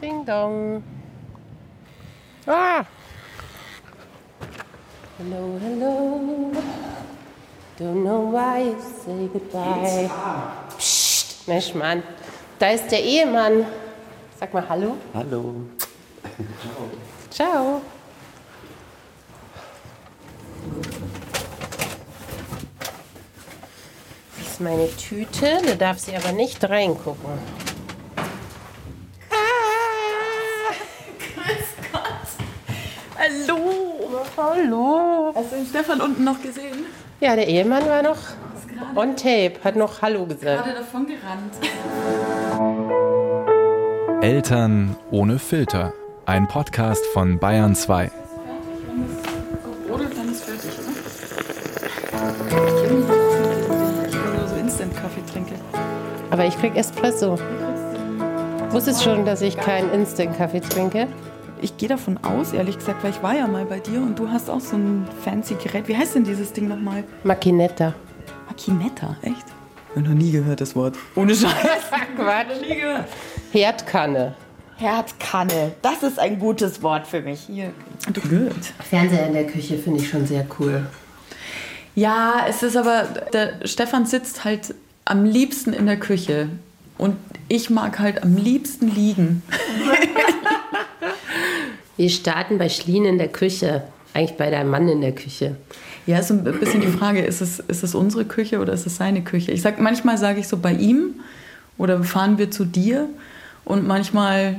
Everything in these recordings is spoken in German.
Ding dong. Ah! Hello, hello. Don't know why you say goodbye. Psst, Mensch, Mann. Da ist der Ehemann. Sag mal Hallo. Hallo. Ciao. Das ist meine Tüte, da darf sie aber nicht reingucken. Hallo! Hallo. Hast du den Stefan unten noch gesehen? Ja, der Ehemann war noch on tape, hat noch Hallo gesagt. gerade davon gerannt. Eltern ohne Filter. Ein Podcast von Bayern 2. Wenn es brodelt, dann ist fertig, oder? Ich kenne mich nicht aus mit diesem Ding. Ich nur so Instant-Kaffee trinke. Aber ich krieg Espresso. Wusstest schon, dass ich keinen Instant-Kaffee trinke? Ich gehe davon aus, ehrlich gesagt, weil ich war ja mal bei dir und du hast auch so ein fancy Gerät. Wie heißt denn dieses Ding nochmal? Macchinetta. Makinetta, echt? Ich habe noch nie gehört, das Wort. Ohne Scheiß. Quatsch. nie gehört. Herdkanne. Herdkanne, das ist ein gutes Wort für mich. Hier. Du gut. Fernseher in der Küche finde ich schon sehr cool. Ja, es ist aber, der Stefan sitzt halt am liebsten in der Küche. Und ich mag halt am liebsten liegen. Wir starten bei Schlien in der Küche. Eigentlich bei deinem Mann in der Küche. Ja, ist so ein bisschen die Frage, ist es, ist es unsere Küche oder ist es seine Küche? Ich sag, manchmal sage ich so bei ihm oder fahren wir zu dir und manchmal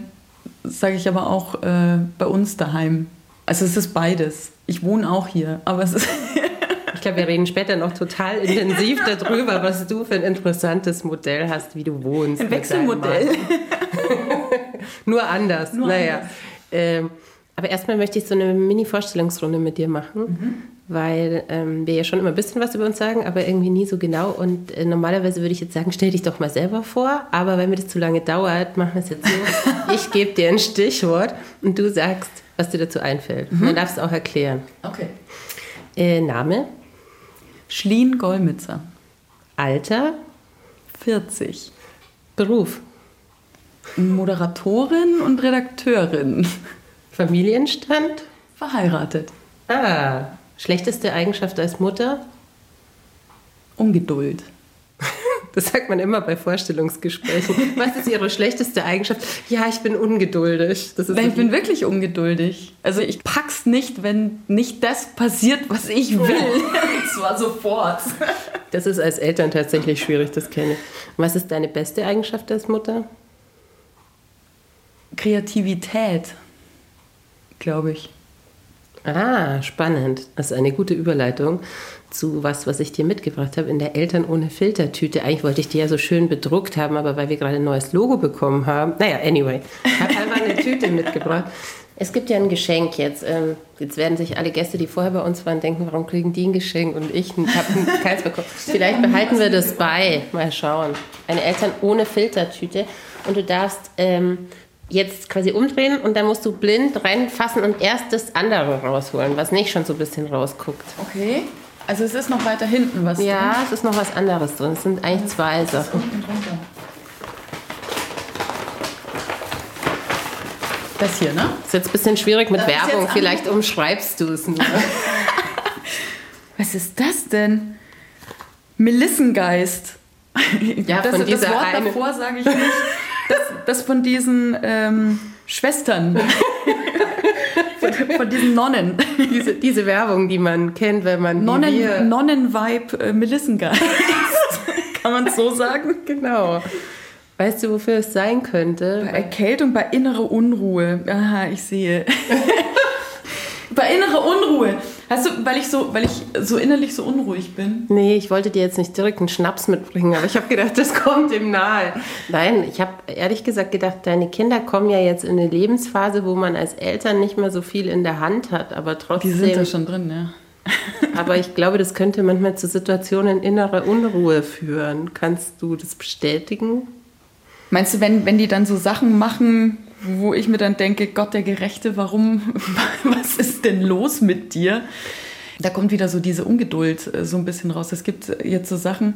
sage ich aber auch äh, bei uns daheim. Also es ist beides. Ich wohne auch hier, aber es ist Ich glaube, wir reden später noch total intensiv darüber, was du für ein interessantes Modell hast, wie du wohnst. ein Wechselmodell. Nur anders. Nur naja. anders. Ähm, aber erstmal möchte ich so eine Mini-Vorstellungsrunde mit dir machen, Mhm. weil ähm, wir ja schon immer ein bisschen was über uns sagen, aber irgendwie nie so genau. Und äh, normalerweise würde ich jetzt sagen, stell dich doch mal selber vor. Aber wenn mir das zu lange dauert, machen wir es jetzt so. ich gebe dir ein Stichwort und du sagst, was dir dazu einfällt. Mhm. Man darf es auch erklären. Okay. Äh, Name, Schlien Golmitzer, Alter, 40. Beruf, Moderatorin und Redakteurin. Familienstand. Verheiratet. Ah, schlechteste Eigenschaft als Mutter? Ungeduld. Das sagt man immer bei Vorstellungsgesprächen. Was ist Ihre schlechteste Eigenschaft? Ja, ich bin ungeduldig. Ich bin wirklich ungeduldig. Also ich pack's nicht, wenn nicht das passiert, was ich will. Und zwar sofort. das ist als Eltern tatsächlich schwierig, das kenne ich. Was ist deine beste Eigenschaft als Mutter? Kreativität, glaube ich. Ah, spannend. Das ist eine gute Überleitung zu was, was ich dir mitgebracht habe in der Eltern ohne Filtertüte. Eigentlich wollte ich die ja so schön bedruckt haben, aber weil wir gerade ein neues Logo bekommen haben. Naja, anyway. Ich habe einfach eine Tüte mitgebracht. Es gibt ja ein Geschenk jetzt. Ähm, Jetzt werden sich alle Gäste, die vorher bei uns waren, denken, warum kriegen die ein Geschenk und ich habe keins bekommen. Vielleicht behalten wir das bei. Mal schauen. Eine Eltern ohne Filtertüte. Und du darfst ähm, jetzt quasi umdrehen und dann musst du blind reinfassen und erst das andere rausholen, was nicht schon so ein bisschen rausguckt. Okay. Also es ist noch weiter hinten was Ja, es ist noch was anderes drin. Es sind eigentlich zwei drin. Sachen. Das hier, ne? Ist jetzt ein bisschen schwierig mit Darf ich Werbung. Vielleicht umschreibst du es nur. Was ist das denn? Melissengeist. Ja, das, von das dieser Wort eine- davor sage ich nicht. Das, das von diesen ähm, Schwestern. von, von diesen Nonnen. diese, diese Werbung, die man kennt, wenn man Nonnen, Nonnenvibe äh, Melissengeist. Kann man es so sagen? Genau. Weißt du, wofür es sein Bei könnte? Erkältung, bei innerer Unruhe. Aha, ich sehe. bei innerer Unruhe. Hast du, weil ich so, weil ich so innerlich so unruhig bin. Nee, ich wollte dir jetzt nicht direkt einen Schnaps mitbringen, aber ich habe gedacht, das kommt ihm nahe. Nein, ich habe ehrlich gesagt gedacht, deine Kinder kommen ja jetzt in eine Lebensphase, wo man als Eltern nicht mehr so viel in der Hand hat, aber Die trotzdem. sind da schon drin, ja. Aber ich glaube, das könnte manchmal zu Situationen innerer Unruhe führen. Kannst du das bestätigen? Meinst du, wenn, wenn die dann so Sachen machen, wo ich mir dann denke, Gott der Gerechte, warum, was ist denn los mit dir? Da kommt wieder so diese Ungeduld äh, so ein bisschen raus. Es gibt jetzt so Sachen,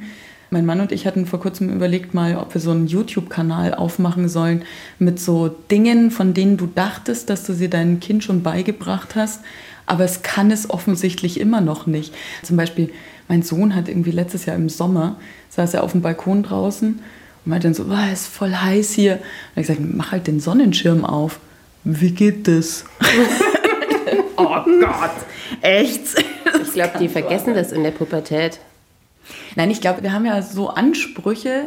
Mein Mann und ich hatten vor kurzem überlegt mal, ob wir so einen YouTube-Kanal aufmachen sollen mit so Dingen, von denen du dachtest, dass du sie deinem Kind schon beigebracht hast, aber es kann es offensichtlich immer noch nicht. Zum Beispiel, mein Sohn hat irgendwie letztes Jahr im Sommer, saß er auf dem Balkon draußen und meinte dann so, oh, es ist voll heiß hier. Und ich gesagt, mach halt den Sonnenschirm auf. Wie geht das? oh Gott, echt? Ich glaube, die vergessen das in der Pubertät. Nein, ich glaube, wir haben ja so Ansprüche,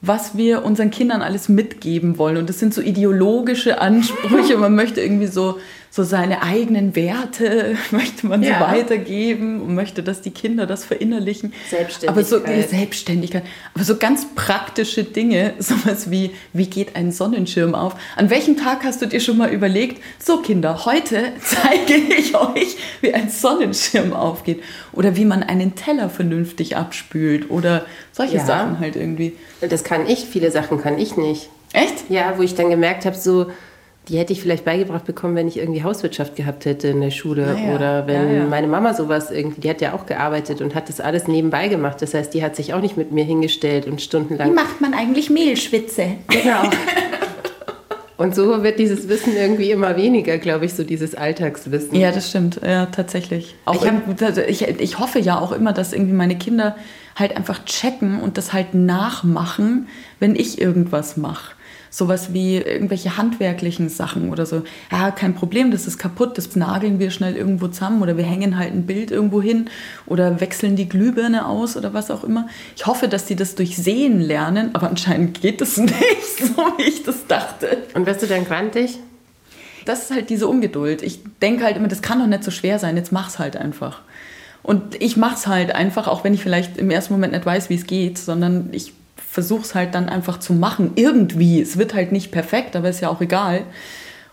was wir unseren Kindern alles mitgeben wollen. Und das sind so ideologische Ansprüche. Man möchte irgendwie so so seine eigenen Werte möchte man ja. so weitergeben und möchte, dass die Kinder das verinnerlichen. Selbstständigkeit. Aber so ja, Selbstständigkeit. Aber so ganz praktische Dinge, sowas wie, wie geht ein Sonnenschirm auf? An welchem Tag hast du dir schon mal überlegt, so Kinder, heute zeige ich euch, wie ein Sonnenschirm aufgeht oder wie man einen Teller vernünftig abspült oder solche ja. Sachen halt irgendwie. Das kann ich, viele Sachen kann ich nicht. Echt? Ja, wo ich dann gemerkt habe, so die hätte ich vielleicht beigebracht bekommen, wenn ich irgendwie Hauswirtschaft gehabt hätte in der Schule. Ja, Oder wenn ja, ja. meine Mama sowas irgendwie, die hat ja auch gearbeitet und hat das alles nebenbei gemacht. Das heißt, die hat sich auch nicht mit mir hingestellt und stundenlang. Wie macht man eigentlich Mehlschwitze? Genau. und so wird dieses Wissen irgendwie immer weniger, glaube ich, so dieses Alltagswissen. Ja, das stimmt. Ja, tatsächlich. Auch ich, hab, also ich, ich hoffe ja auch immer, dass irgendwie meine Kinder halt einfach checken und das halt nachmachen, wenn ich irgendwas mache sowas wie irgendwelche handwerklichen Sachen oder so. Ja, kein Problem, das ist kaputt, das nageln wir schnell irgendwo zusammen oder wir hängen halt ein Bild irgendwo hin oder wechseln die Glühbirne aus oder was auch immer. Ich hoffe, dass die das durch Sehen lernen, aber anscheinend geht es nicht, so wie ich das dachte. Und wirst du dann grantig? Das ist halt diese Ungeduld. Ich denke halt immer, das kann doch nicht so schwer sein, jetzt mach's halt einfach. Und ich mach's halt einfach, auch wenn ich vielleicht im ersten Moment nicht weiß, wie es geht, sondern ich versuche es halt dann einfach zu machen. Irgendwie. Es wird halt nicht perfekt, aber ist ja auch egal.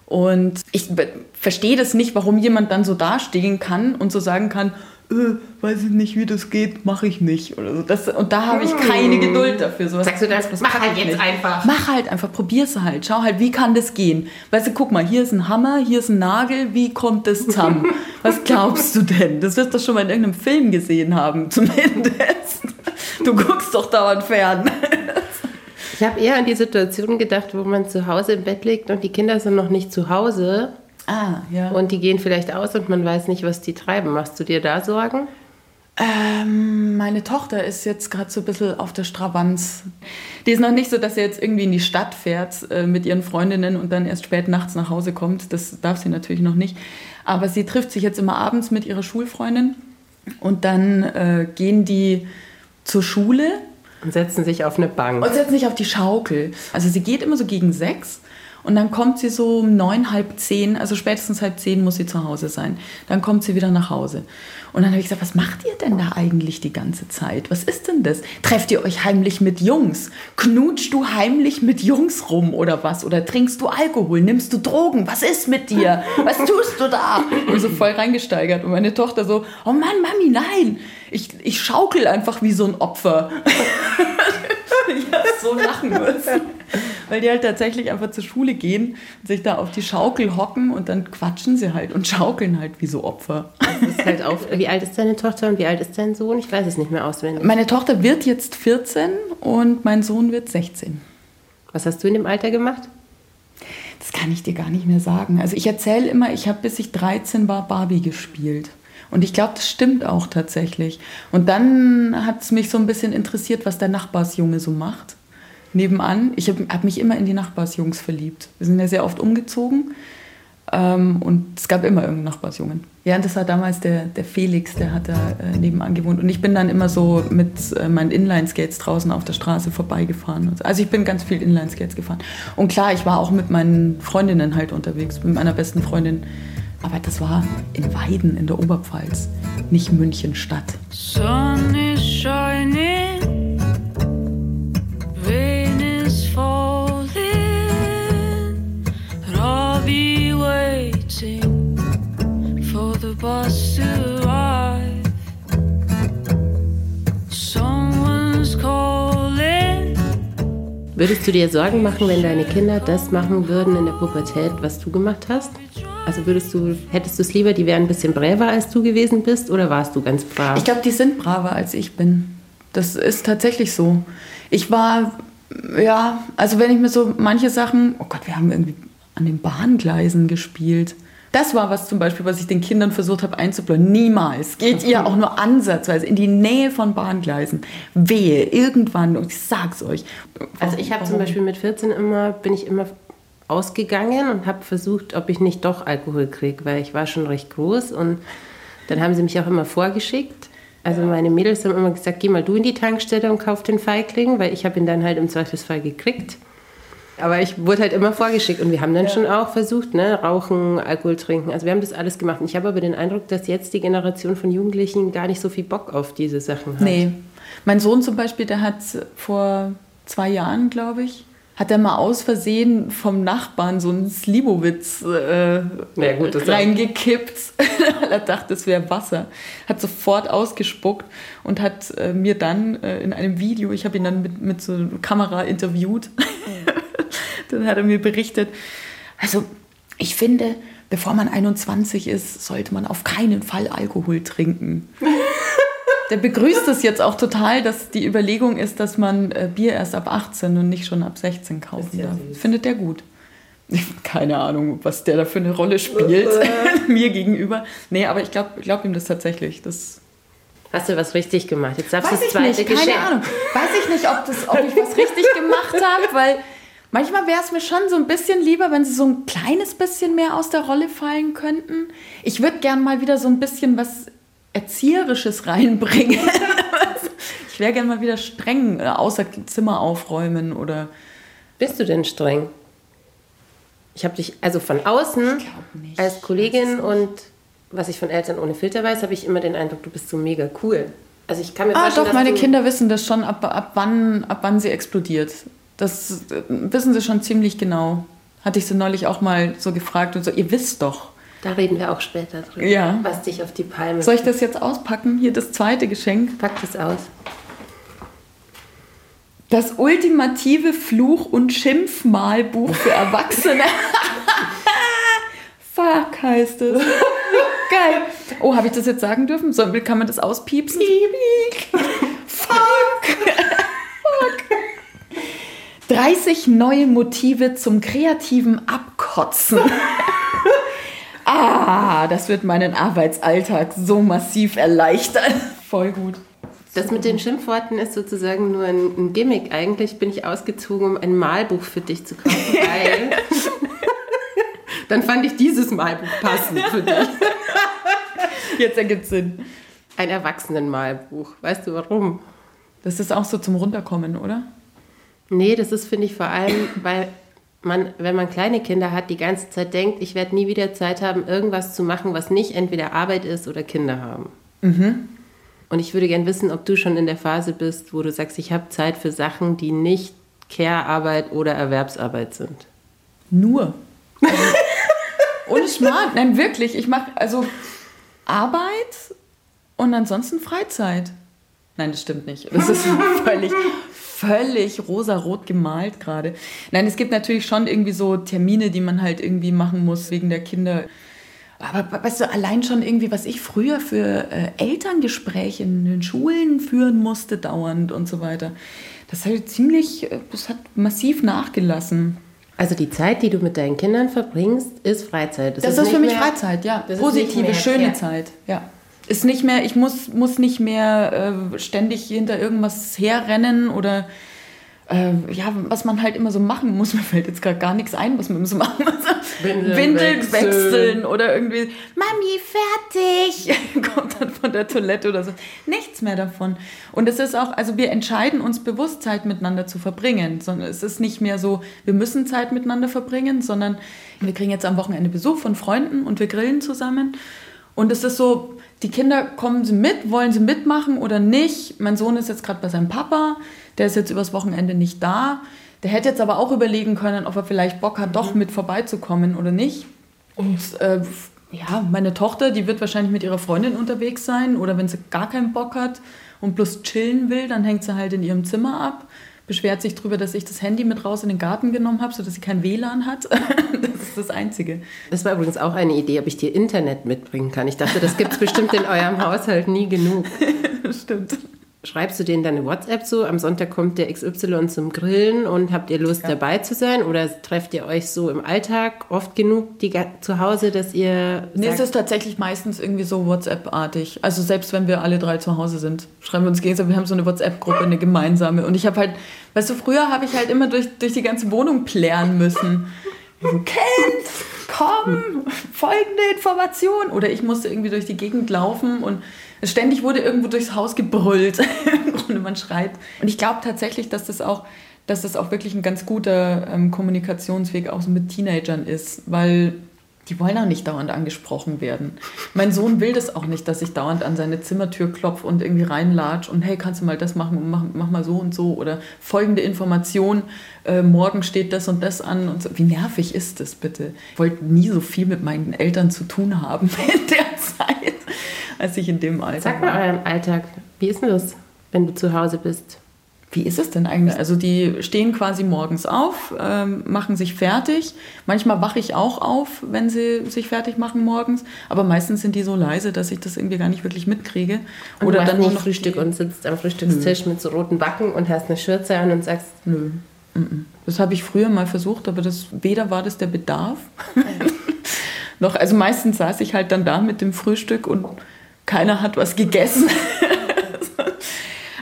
Und ich verstehe das nicht, warum jemand dann so dastehen kann und so sagen kann, äh, weiß ich nicht, wie das geht, mache ich nicht. Oder so. Das, und da habe ich keine Geduld dafür. So Sagst du das? das mach halt jetzt nicht. einfach. Mach halt einfach, probier's halt. Schau halt, wie kann das gehen? Weißt du, guck mal, hier ist ein Hammer, hier ist ein Nagel, wie kommt das zusammen? Was glaubst du denn? Das wirst du schon mal in irgendeinem Film gesehen haben, zumindest. Du guckst doch dauernd fern. Ich habe eher an die Situation gedacht, wo man zu Hause im Bett liegt und die Kinder sind noch nicht zu Hause Ah, ja. Und die gehen vielleicht aus und man weiß nicht, was die treiben. Machst du dir da Sorgen? Ähm, meine Tochter ist jetzt gerade so ein bisschen auf der Stravanz. Die ist noch nicht so, dass sie jetzt irgendwie in die Stadt fährt äh, mit ihren Freundinnen und dann erst spät nachts nach Hause kommt. Das darf sie natürlich noch nicht. Aber sie trifft sich jetzt immer abends mit ihrer Schulfreundin und dann äh, gehen die zur Schule. Und setzen sich auf eine Bank. Und setzen sich auf die Schaukel. Also sie geht immer so gegen sechs und dann kommt sie so um neun, halb zehn, also spätestens halb zehn muss sie zu Hause sein. Dann kommt sie wieder nach Hause. Und dann habe ich gesagt, was macht ihr denn da eigentlich die ganze Zeit? Was ist denn das? Trefft ihr euch heimlich mit Jungs? Knutscht du heimlich mit Jungs rum oder was? Oder trinkst du Alkohol? Nimmst du Drogen? Was ist mit dir? Was tust du da? Und so voll reingesteigert. Und meine Tochter so, oh Mann, Mami, nein. Ich, ich schaukel einfach wie so ein Opfer. ich habe so lachen müssen weil die halt tatsächlich einfach zur Schule gehen, sich da auf die Schaukel hocken und dann quatschen sie halt und schaukeln halt wie so Opfer. Halt auf, wie alt ist deine Tochter und wie alt ist dein Sohn? Ich weiß es nicht mehr auswendig. Meine Tochter wird jetzt 14 und mein Sohn wird 16. Was hast du in dem Alter gemacht? Das kann ich dir gar nicht mehr sagen. Also ich erzähle immer, ich habe bis ich 13 war Barbie gespielt. Und ich glaube, das stimmt auch tatsächlich. Und dann hat es mich so ein bisschen interessiert, was der Nachbarsjunge so macht nebenan. Ich habe hab mich immer in die Nachbarsjungs verliebt. Wir sind ja sehr oft umgezogen ähm, und es gab immer irgendeinen Nachbarsjungen. Ja, und das war damals der, der Felix, der hat da äh, nebenan gewohnt. Und ich bin dann immer so mit äh, meinen Inline-Skates draußen auf der Straße vorbeigefahren. Also ich bin ganz viel Inline-Skates gefahren. Und klar, ich war auch mit meinen Freundinnen halt unterwegs, mit meiner besten Freundin. Aber das war in Weiden in der Oberpfalz, nicht München Stadt. Sun is to arrive. Someone's calling. Würdest du dir Sorgen machen, wenn deine Kinder das machen würden in der Pubertät, was du gemacht hast? Also würdest du, hättest du es lieber, die wären ein bisschen bräver als du gewesen bist oder warst du ganz brav? Ich glaube, die sind braver als ich bin. Das ist tatsächlich so. Ich war, ja, also wenn ich mir so manche Sachen, oh Gott, wir haben irgendwie an den Bahngleisen gespielt. Das war was zum Beispiel, was ich den Kindern versucht habe einzubläuen. Niemals geht ihr auch nur ansatzweise in die Nähe von Bahngleisen. Wehe, irgendwann, und ich sag's euch. Also ich habe zum Beispiel mit 14 immer, bin ich immer ausgegangen und habe versucht, ob ich nicht doch Alkohol kriege, weil ich war schon recht groß und dann haben sie mich auch immer vorgeschickt. Also meine Mädels haben immer gesagt, geh mal du in die Tankstelle und kauf den Feigling, weil ich habe ihn dann halt im Zweifelsfall gekriegt. Aber ich wurde halt immer vorgeschickt und wir haben dann ja. schon auch versucht, ne, rauchen, Alkohol trinken. Also wir haben das alles gemacht. Und ich habe aber den Eindruck, dass jetzt die Generation von Jugendlichen gar nicht so viel Bock auf diese Sachen hat. Nee. Mein Sohn zum Beispiel, der hat vor zwei Jahren, glaube ich, hat er mal aus Versehen vom Nachbarn so einen Slibowitz äh, ja, gut, reingekippt, weil er dachte, es wäre Wasser. Hat sofort ausgespuckt und hat äh, mir dann äh, in einem Video, ich habe ihn dann mit, mit so einer Kamera interviewt, dann hat er mir berichtet, also ich finde, bevor man 21 ist, sollte man auf keinen Fall Alkohol trinken. Der begrüßt es jetzt auch total, dass die Überlegung ist, dass man äh, Bier erst ab 18 und nicht schon ab 16 kaufen darf. Findet der gut. Keine Ahnung, was der da für eine Rolle spielt, mir gegenüber. Nee, aber ich glaube glaub ihm das tatsächlich. Das Hast du was richtig gemacht? Jetzt darfst du das zweite nicht, Keine Ahnung. Weiß ich nicht, ob, das, ob ich was richtig gemacht habe, weil Manchmal wäre es mir schon so ein bisschen lieber, wenn sie so ein kleines bisschen mehr aus der Rolle fallen könnten. Ich würde gern mal wieder so ein bisschen was Erzieherisches reinbringen. ich wäre gern mal wieder streng, äh, außer Zimmer aufräumen oder. Bist du denn streng? Ich habe dich, also von außen als Kollegin und was ich von Eltern ohne Filter weiß, habe ich immer den Eindruck, du bist so mega cool. Also ich kann mir ah, doch, meine Kinder wissen das schon, ab, ab, wann, ab wann sie explodiert. Das äh, wissen sie schon ziemlich genau. Hatte ich sie neulich auch mal so gefragt und so, ihr wisst doch. Da reden wir auch später drüber, ja. was dich auf die Palme Soll ich das jetzt auspacken? Hier das zweite Geschenk. Pack das aus. Das ultimative Fluch- und Schimpfmalbuch für Erwachsene. Fuck heißt es. Geil. Oh, habe ich das jetzt sagen dürfen? So, kann man das auspiepsen? Fuck. 30 neue Motive zum kreativen Abkotzen. ah, das wird meinen Arbeitsalltag so massiv erleichtern. Voll gut. Das mit den Schimpfworten ist sozusagen nur ein, ein Gimmick. Eigentlich bin ich ausgezogen, um ein Malbuch für dich zu kaufen, weil dann fand ich dieses Malbuch passend für dich. Jetzt ergibt es Sinn. Ein Erwachsenenmalbuch. Weißt du warum? Das ist auch so zum Runterkommen, oder? Nee, das ist, finde ich, vor allem, weil man, wenn man kleine Kinder hat, die ganze Zeit denkt, ich werde nie wieder Zeit haben, irgendwas zu machen, was nicht entweder Arbeit ist oder Kinder haben. Mhm. Und ich würde gern wissen, ob du schon in der Phase bist, wo du sagst, ich habe Zeit für Sachen, die nicht Care-Arbeit oder Erwerbsarbeit sind. Nur. Also, ohne Schmarrn. Nein, wirklich. Ich mache also Arbeit und ansonsten Freizeit. Nein, das stimmt nicht. Das ist völlig, völlig rosarot gemalt gerade. Nein, es gibt natürlich schon irgendwie so Termine, die man halt irgendwie machen muss wegen der Kinder. Aber weißt du, allein schon irgendwie, was ich früher für äh, Elterngespräche in den Schulen führen musste, dauernd und so weiter, das hat ziemlich, äh, das hat massiv nachgelassen. Also die Zeit, die du mit deinen Kindern verbringst, ist Freizeit. Das, das ist, ist für mich mehr, Freizeit, ja. Positive, schöne Zeit, ja ist nicht mehr, ich muss, muss nicht mehr äh, ständig hinter irgendwas herrennen oder äh, ja, was man halt immer so machen muss. Mir fällt jetzt gerade gar nichts ein, was man immer so machen muss. Windeln, Windeln wechseln. wechseln. oder irgendwie, Mami, fertig! Kommt dann von der Toilette oder so. Nichts mehr davon. Und es ist auch, also wir entscheiden uns bewusst, Zeit miteinander zu verbringen. Sondern es ist nicht mehr so, wir müssen Zeit miteinander verbringen, sondern wir kriegen jetzt am Wochenende Besuch von Freunden und wir grillen zusammen. Und es ist so, die Kinder kommen sie mit, wollen sie mitmachen oder nicht. Mein Sohn ist jetzt gerade bei seinem Papa, der ist jetzt übers Wochenende nicht da. Der hätte jetzt aber auch überlegen können, ob er vielleicht Bock hat, doch mhm. mit vorbeizukommen oder nicht. Und äh, ja, meine Tochter, die wird wahrscheinlich mit ihrer Freundin unterwegs sein oder wenn sie gar keinen Bock hat und bloß chillen will, dann hängt sie halt in ihrem Zimmer ab beschwert sich darüber, dass ich das Handy mit raus in den Garten genommen habe, sodass sie kein WLAN hat. das ist das Einzige. Das war übrigens auch eine Idee, ob ich dir Internet mitbringen kann. Ich dachte, das gibt es bestimmt in eurem Haushalt nie genug. Stimmt. Schreibst du denen dann eine WhatsApp so, am Sonntag kommt der XY zum Grillen und habt ihr Lust ja. dabei zu sein? Oder trefft ihr euch so im Alltag oft genug die, zu Hause, dass ihr. Nee, es ist tatsächlich meistens irgendwie so WhatsApp-artig. Also selbst wenn wir alle drei zu Hause sind, schreiben wir uns gegenseitig, wir haben so eine WhatsApp-Gruppe, eine gemeinsame. Und ich habe halt, weißt du, früher habe ich halt immer durch, durch die ganze Wohnung plären müssen. Kind, komm, folgende Information. Oder ich musste irgendwie durch die Gegend laufen und ständig wurde irgendwo durchs Haus gebrüllt und man schreit. Und ich glaube tatsächlich, dass das auch, dass das auch wirklich ein ganz guter ähm, Kommunikationsweg auch so mit Teenagern ist, weil die wollen auch nicht dauernd angesprochen werden. Mein Sohn will das auch nicht, dass ich dauernd an seine Zimmertür klopfe und irgendwie reinlatsch und hey, kannst du mal das machen und mach, mach mal so und so oder folgende Information, äh, morgen steht das und das an und so. Wie nervig ist das bitte? Ich wollte nie so viel mit meinen Eltern zu tun haben in der Zeit als ich in dem Alter Sag mal euren Alltag. Wie ist denn das, wenn du zu Hause bist? Wie ist es denn eigentlich? Also die stehen quasi morgens auf, ähm, machen sich fertig. Manchmal wache ich auch auf, wenn sie sich fertig machen morgens. Aber meistens sind die so leise, dass ich das irgendwie gar nicht wirklich mitkriege. Und Oder dann nicht noch Frühstück und sitzt am Frühstückstisch Nö. mit so roten Backen und hast eine Schürze an und sagst... Nö. Das habe ich früher mal versucht, aber das, weder war das der Bedarf, noch, also meistens saß ich halt dann da mit dem Frühstück und keiner hat was gegessen.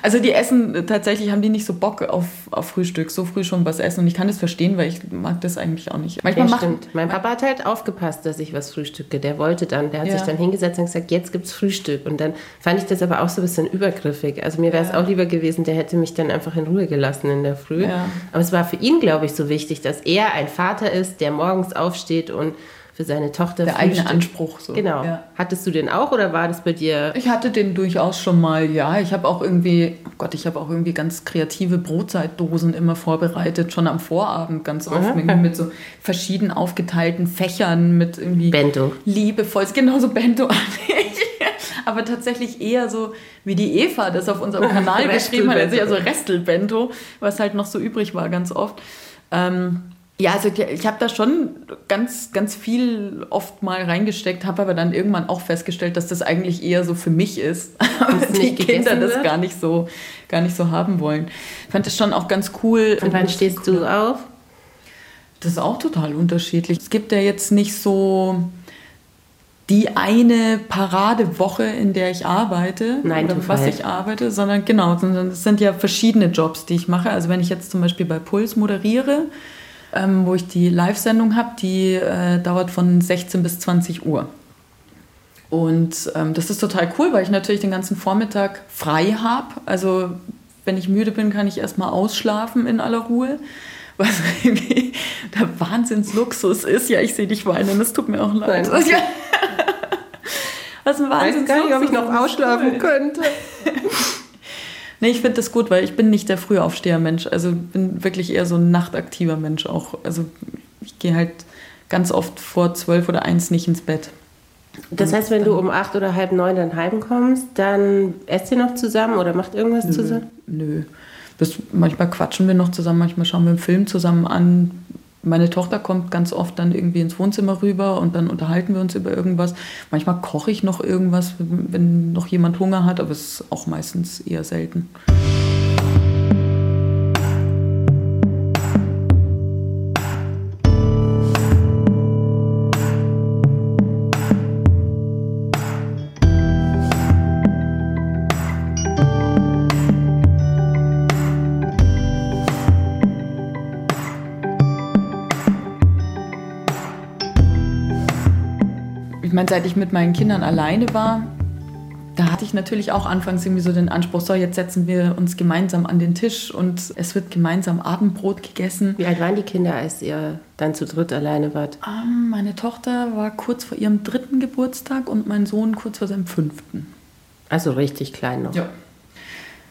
also die essen, tatsächlich haben die nicht so Bock auf, auf Frühstück, so früh schon was essen. Und ich kann das verstehen, weil ich mag das eigentlich auch nicht. Manchmal ja, stimmt. Mein Papa hat halt aufgepasst, dass ich was frühstücke. Der wollte dann, der hat ja. sich dann hingesetzt und gesagt, jetzt gibt's Frühstück. Und dann fand ich das aber auch so ein bisschen übergriffig. Also mir wäre es ja. auch lieber gewesen, der hätte mich dann einfach in Ruhe gelassen in der Früh. Aber es war für ihn, glaube ich, so wichtig, dass er ein Vater ist, der morgens aufsteht und für seine Tochter. Der eigene Anspruch. So. Genau. Ja. Hattest du den auch oder war das bei dir? Ich hatte den durchaus schon mal, ja. Ich habe auch irgendwie, oh Gott, ich habe auch irgendwie ganz kreative Brotzeitdosen immer vorbereitet, schon am Vorabend ganz oft mit, mit, so verschieden aufgeteilten Fächern, mit irgendwie Bento. Liebevoll, genauso Bento aber tatsächlich eher so, wie die Eva das auf unserem Kanal geschrieben hat, also Restelbento, was halt noch so übrig war ganz oft. Ähm, ja, also ich habe da schon ganz, ganz viel oft mal reingesteckt, habe aber dann irgendwann auch festgestellt, dass das eigentlich eher so für mich ist, dass die Kinder das gar nicht so, gar nicht so haben wollen. Ich fand das schon auch ganz cool. Und wann stehst cool. du auf? Das ist auch total unterschiedlich. Es gibt ja jetzt nicht so die eine Paradewoche, in der ich arbeite Nein, oder was ich arbeite, sondern genau, sondern es sind ja verschiedene Jobs, die ich mache. Also wenn ich jetzt zum Beispiel bei Puls moderiere, ähm, wo ich die Live-Sendung habe, die äh, dauert von 16 bis 20 Uhr. Und ähm, das ist total cool, weil ich natürlich den ganzen Vormittag frei habe. Also wenn ich müde bin, kann ich erstmal ausschlafen in aller Ruhe. Was irgendwie der Wahnsinnsluxus ist. Ja, ich sehe dich weinen, es tut mir auch leid. Nein, okay. Was ein Wahnsinnsluxus. Ich weiß gar nicht, ob ich noch ausschlafen könnte. Nee, ich finde das gut, weil ich bin nicht der Frühaufsteher-Mensch. Also bin wirklich eher so ein nachtaktiver Mensch auch. Also ich gehe halt ganz oft vor zwölf oder eins nicht ins Bett. Das heißt, wenn du um acht oder halb neun dann heimkommst, dann esst ihr noch zusammen oder macht irgendwas nö, zusammen? Nö. Das, manchmal quatschen wir noch zusammen, manchmal schauen wir einen Film zusammen an, meine Tochter kommt ganz oft dann irgendwie ins Wohnzimmer rüber und dann unterhalten wir uns über irgendwas. Manchmal koche ich noch irgendwas, wenn noch jemand Hunger hat, aber es ist auch meistens eher selten. Meine, seit ich mit meinen Kindern alleine war, da hatte ich natürlich auch anfangs irgendwie so den Anspruch, so jetzt setzen wir uns gemeinsam an den Tisch und es wird gemeinsam Abendbrot gegessen. Wie alt waren die Kinder, als ihr dann zu dritt alleine wart? Ähm, meine Tochter war kurz vor ihrem dritten Geburtstag und mein Sohn kurz vor seinem fünften. Also richtig klein noch. Ja.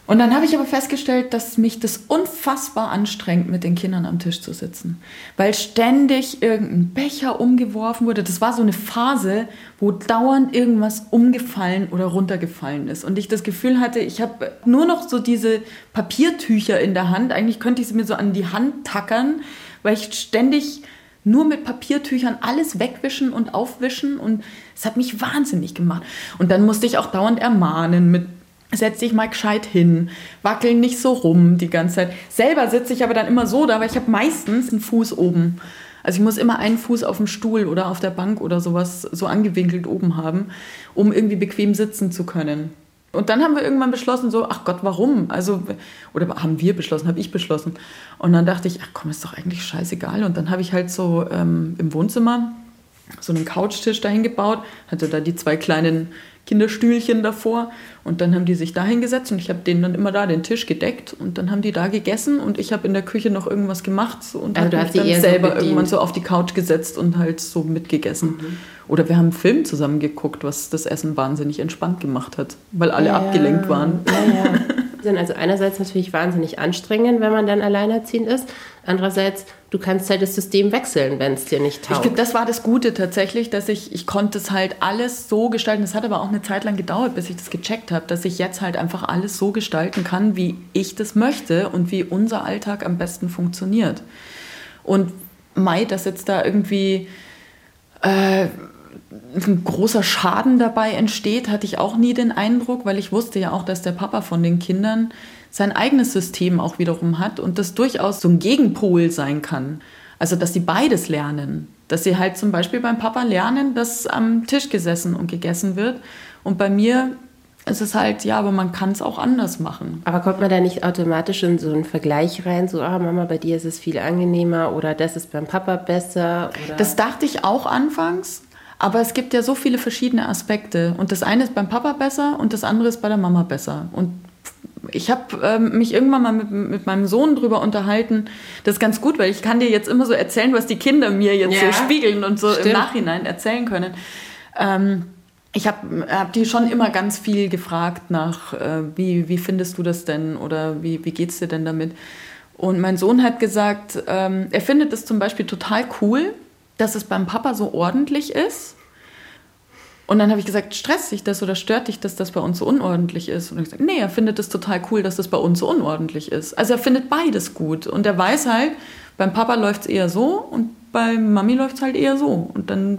Und dann habe ich aber festgestellt, dass mich das unfassbar anstrengt, mit den Kindern am Tisch zu sitzen. Weil ständig irgendein Becher umgeworfen wurde. Das war so eine Phase, wo dauernd irgendwas umgefallen oder runtergefallen ist. Und ich das Gefühl hatte, ich habe nur noch so diese Papiertücher in der Hand. Eigentlich könnte ich sie mir so an die Hand tackern, weil ich ständig nur mit Papiertüchern alles wegwischen und aufwischen. Und es hat mich wahnsinnig gemacht. Und dann musste ich auch dauernd ermahnen mit setz dich mal gescheit hin, wackel nicht so rum die ganze Zeit. Selber sitze ich aber dann immer so da, weil ich habe meistens einen Fuß oben. Also ich muss immer einen Fuß auf dem Stuhl oder auf der Bank oder sowas so angewinkelt oben haben, um irgendwie bequem sitzen zu können. Und dann haben wir irgendwann beschlossen, so, ach Gott, warum? Also, oder haben wir beschlossen, habe ich beschlossen. Und dann dachte ich, ach komm, ist doch eigentlich scheißegal. Und dann habe ich halt so ähm, im Wohnzimmer so einen Couchtisch dahin gebaut, hatte da die zwei kleinen Kinderstühlchen davor und dann haben die sich da hingesetzt und ich habe denen dann immer da den Tisch gedeckt und dann haben die da gegessen und ich habe in der Küche noch irgendwas gemacht und Also habe mich dann so selber bedient. irgendwann so auf die Couch gesetzt und halt so mitgegessen. Mhm. Oder wir haben einen Film zusammen geguckt, was das Essen wahnsinnig entspannt gemacht hat, weil alle abgelenkt waren. Ja, ja. Sind also einerseits natürlich wahnsinnig anstrengend, wenn man dann alleinerziehend ist. Andererseits, du kannst halt das System wechseln, wenn es dir nicht Ich taugt. glaube, das war das Gute tatsächlich, dass ich, ich konnte es halt alles so gestalten. Es hat aber auch eine Zeit lang gedauert, bis ich das gecheckt habe, dass ich jetzt halt einfach alles so gestalten kann, wie ich das möchte und wie unser Alltag am besten funktioniert. Und Mai, dass jetzt da irgendwie äh, ein großer Schaden dabei entsteht, hatte ich auch nie den Eindruck, weil ich wusste ja auch, dass der Papa von den Kindern sein eigenes System auch wiederum hat und das durchaus so ein Gegenpol sein kann. Also, dass sie beides lernen. Dass sie halt zum Beispiel beim Papa lernen, dass am Tisch gesessen und gegessen wird. Und bei mir ist es halt, ja, aber man kann es auch anders machen. Aber kommt man da nicht automatisch in so einen Vergleich rein, so, ah, Mama, bei dir ist es viel angenehmer oder das ist beim Papa besser? Oder? Das dachte ich auch anfangs, aber es gibt ja so viele verschiedene Aspekte. Und das eine ist beim Papa besser und das andere ist bei der Mama besser. Und ich habe ähm, mich irgendwann mal mit, mit meinem Sohn drüber unterhalten. Das ist ganz gut, weil ich kann dir jetzt immer so erzählen, was die Kinder mir jetzt Ja, so spiegeln und so im stimmt. Nachhinein erzählen können. Ähm, ich habe hab die schon immer ganz viel gefragt nach, äh, wie, wie findest du das denn oder wie, wie geht's dir denn damit? Und mein Sohn hat gesagt, ähm, er findet es zum Beispiel total cool, dass es beim Papa so ordentlich ist. Und dann habe ich gesagt, stresst dich das oder stört dich, dass das bei uns so unordentlich ist? Und er hat gesagt, nee, er findet es total cool, dass das bei uns so unordentlich ist. Also er findet beides gut. Und er weiß halt, beim Papa läuft es eher so und bei Mami läuft es halt eher so. Und dann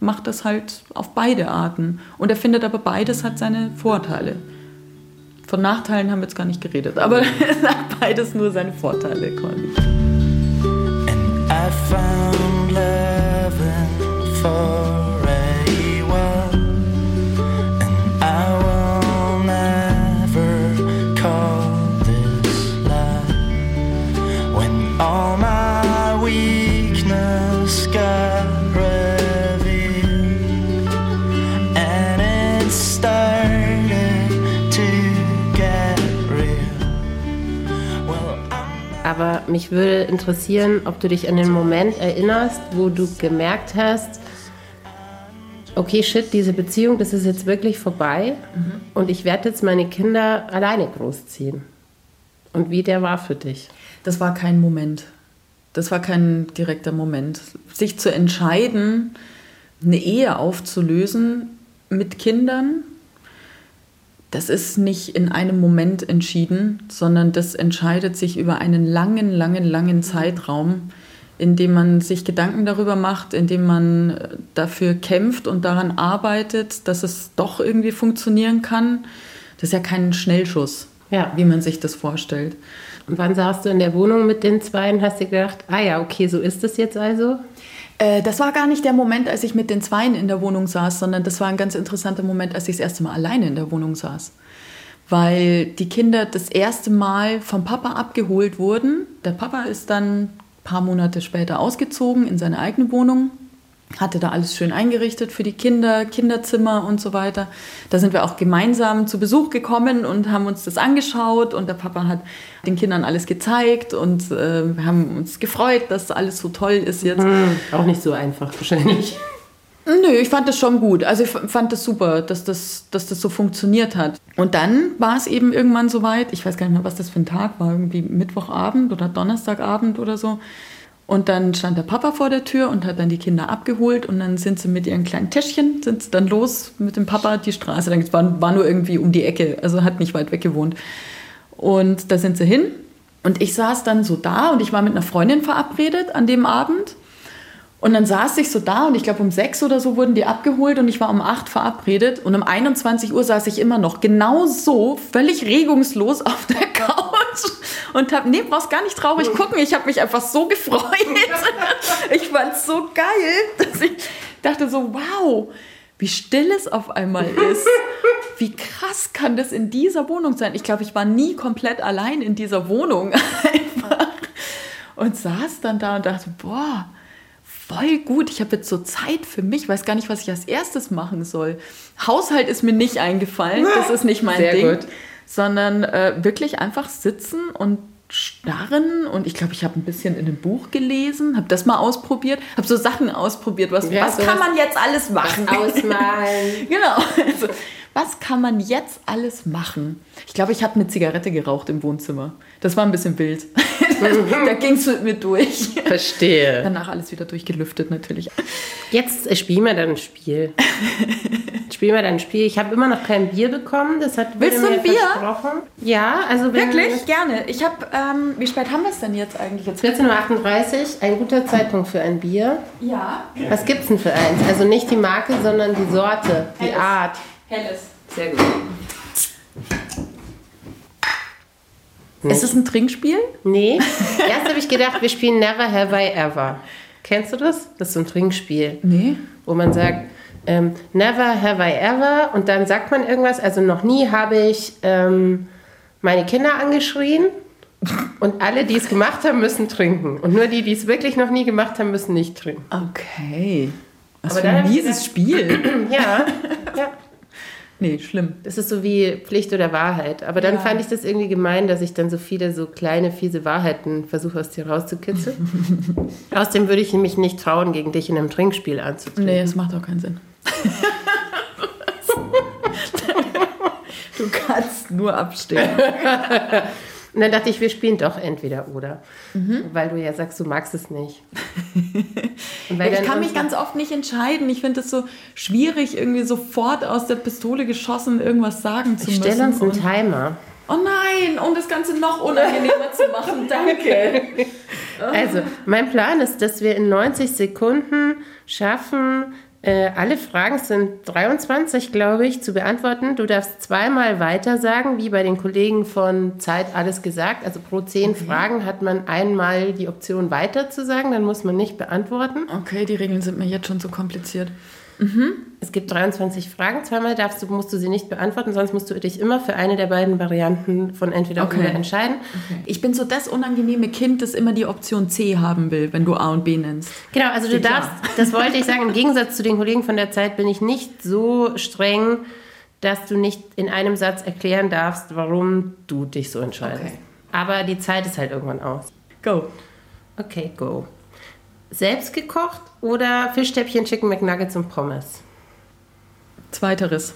macht das halt auf beide Arten. Und er findet aber beides hat seine Vorteile. Von Nachteilen haben wir jetzt gar nicht geredet, aber er sagt beides nur seine Vorteile quasi. I found love in Aber mich würde interessieren, ob du dich an den Moment erinnerst, wo du gemerkt hast, okay, shit, diese Beziehung, das ist jetzt wirklich vorbei und ich werde jetzt meine Kinder alleine großziehen. Und wie der war für dich. Das war kein Moment. Das war kein direkter Moment. Sich zu entscheiden, eine Ehe aufzulösen mit Kindern, das ist nicht in einem Moment entschieden, sondern das entscheidet sich über einen langen, langen, langen Zeitraum, in dem man sich Gedanken darüber macht, in dem man äh, dafür kämpft und daran arbeitet, dass es doch irgendwie funktionieren kann. Das ist ja kein Schnellschuss, Ja. wie man sich das vorstellt. Und wann saßt du in der Wohnung mit den Zweien? Hast du gedacht, ah ja, okay, so ist es jetzt also? Äh, das war gar nicht der Moment, als ich mit den Zweien in der Wohnung saß, sondern das war ein ganz interessanter Moment, als ich das erste Mal alleine in der Wohnung saß. Weil die Kinder das erste Mal vom Papa abgeholt wurden. Der Papa ist dann ein paar Monate später ausgezogen in seine eigene Wohnung, hatte da alles schön eingerichtet für die Kinder, Kinderzimmer und so weiter. Da sind wir auch gemeinsam zu Besuch gekommen und haben uns das angeschaut und der Papa hat den Kindern alles gezeigt und äh, wir haben uns gefreut, dass alles so toll ist jetzt. Hm, auch nicht so einfach wahrscheinlich. Nö, ich fand das schon gut. Also ich fand das super, dass das, dass das so funktioniert hat. Und dann war es eben irgendwann soweit, ich weiß gar nicht mehr, was das für ein Tag war, irgendwie Mittwochabend oder Donnerstagabend oder so. Und dann stand der Papa vor der Tür und hat dann die Kinder abgeholt und dann sind sie mit ihren kleinen Täschchen, sind sie dann los mit dem Papa die Straße. Dann war, war nur irgendwie um die Ecke, also hat nicht weit weg gewohnt. Und da sind sie hin und ich saß dann so da und ich war mit einer Freundin verabredet an dem Abend. Und dann saß ich so da und ich glaube um sechs oder so wurden die abgeholt und ich war um acht verabredet und um 21 Uhr saß ich immer noch genau so, völlig regungslos auf der Couch und hab, nee, brauchst gar nicht traurig gucken, ich habe mich einfach so gefreut. Ich fand's so geil, dass ich dachte so, wow, wie still es auf einmal ist. Wie krass kann das in dieser Wohnung sein? Ich glaube, ich war nie komplett allein in dieser Wohnung einfach und saß dann da und dachte, boah, voll gut. Ich habe jetzt so Zeit für mich, weiß gar nicht, was ich als erstes machen soll. Haushalt ist mir nicht eingefallen, das ist nicht mein Sehr Ding, gut. Sondern äh, wirklich einfach sitzen und starren und ich glaube, ich habe ein bisschen in einem Buch gelesen, habe das mal ausprobiert, habe so Sachen ausprobiert, was, Ja, was kann man jetzt alles machen? Ausmalen. Genau. Also, was kann man jetzt alles machen? Ich glaube, ich habe eine Zigarette geraucht im Wohnzimmer. Das war ein bisschen wild. da ging es mit mir durch. Verstehe. Danach alles wieder durchgelüftet natürlich. Jetzt spielen wir dann ein Spiel. spielen wir dann ein Spiel. Ich habe immer noch kein Bier bekommen. Das hat Willst du ein Bier? versprochen. Ja, also wenn Wirklich? Gerne. Ich habe, ähm, wie spät haben wir es denn jetzt eigentlich? Jetzt 14.38 Uhr, ein guter Zeitpunkt für ein Bier. Ja. Was gibt's denn für eins? Also nicht die Marke, sondern die Sorte, die Helles. Art. Helles. Sehr gut. Ist es ein Trinkspiel? Nee, erst habe ich gedacht, wir spielen Never Have I Ever. Kennst du das? Das ist so ein Trinkspiel, Nee. wo man sagt, ähm, Never Have I Ever und dann sagt man irgendwas. Also noch nie habe ich ähm, meine Kinder angeschrien und alle, die es gemacht haben, müssen trinken. Und nur die, die es wirklich noch nie gemacht haben, müssen nicht trinken. Okay. Was Aber für ein mieses Spiel. Ja, ja. Nee, schlimm. Das ist so wie Pflicht oder Wahrheit. Aber dann Ja. fand ich das irgendwie gemein, dass ich dann so viele so kleine, fiese Wahrheiten versuche aus dir rauszukitzeln. Außerdem würde ich mich nicht trauen, gegen dich in einem Trinkspiel anzutreten. Nee, das macht auch keinen Sinn. du kannst nur abstehen. Und dann dachte ich, wir spielen doch entweder oder. Weil du ja sagst, du magst es nicht. Ich kann mich ganz oft nicht entscheiden. Ich finde es so schwierig, irgendwie sofort aus der Pistole geschossen irgendwas sagen zu Ich müssen. stelle uns einen Timer. oh nein, um das Ganze noch unangenehmer zu machen. Danke. Also, mein Plan ist, dass wir in 90 Sekunden schaffen, äh, alle Fragen sind 23, glaube ich, zu beantworten. Du darfst zweimal weiter sagen, wie bei den Kollegen von Zeit alles gesagt. Also pro zehn Fragen hat man einmal die Option weiter zu sagen, dann muss man nicht beantworten. Okay, die Regeln sind mir jetzt schon so kompliziert. Es gibt 23 Fragen, zweimal darfst du, musst du sie nicht beantworten, sonst musst du dich immer für eine der beiden Varianten von entweder Okay. oder entscheiden. Ich bin so das unangenehme Kind, das immer die Option C haben will, wenn du A und B nennst. Genau, also du Steht darfst, das wollte ich sagen, im Gegensatz zu den Kollegen von der Zeit bin ich nicht so streng, dass du nicht in einem Satz erklären darfst, warum du dich so entscheidest. Okay. Aber die Zeit ist halt irgendwann aus. Go. Okay, go. Selbst gekocht oder Fischstäbchen, Chicken McNuggets und Pommes? Zweiteres.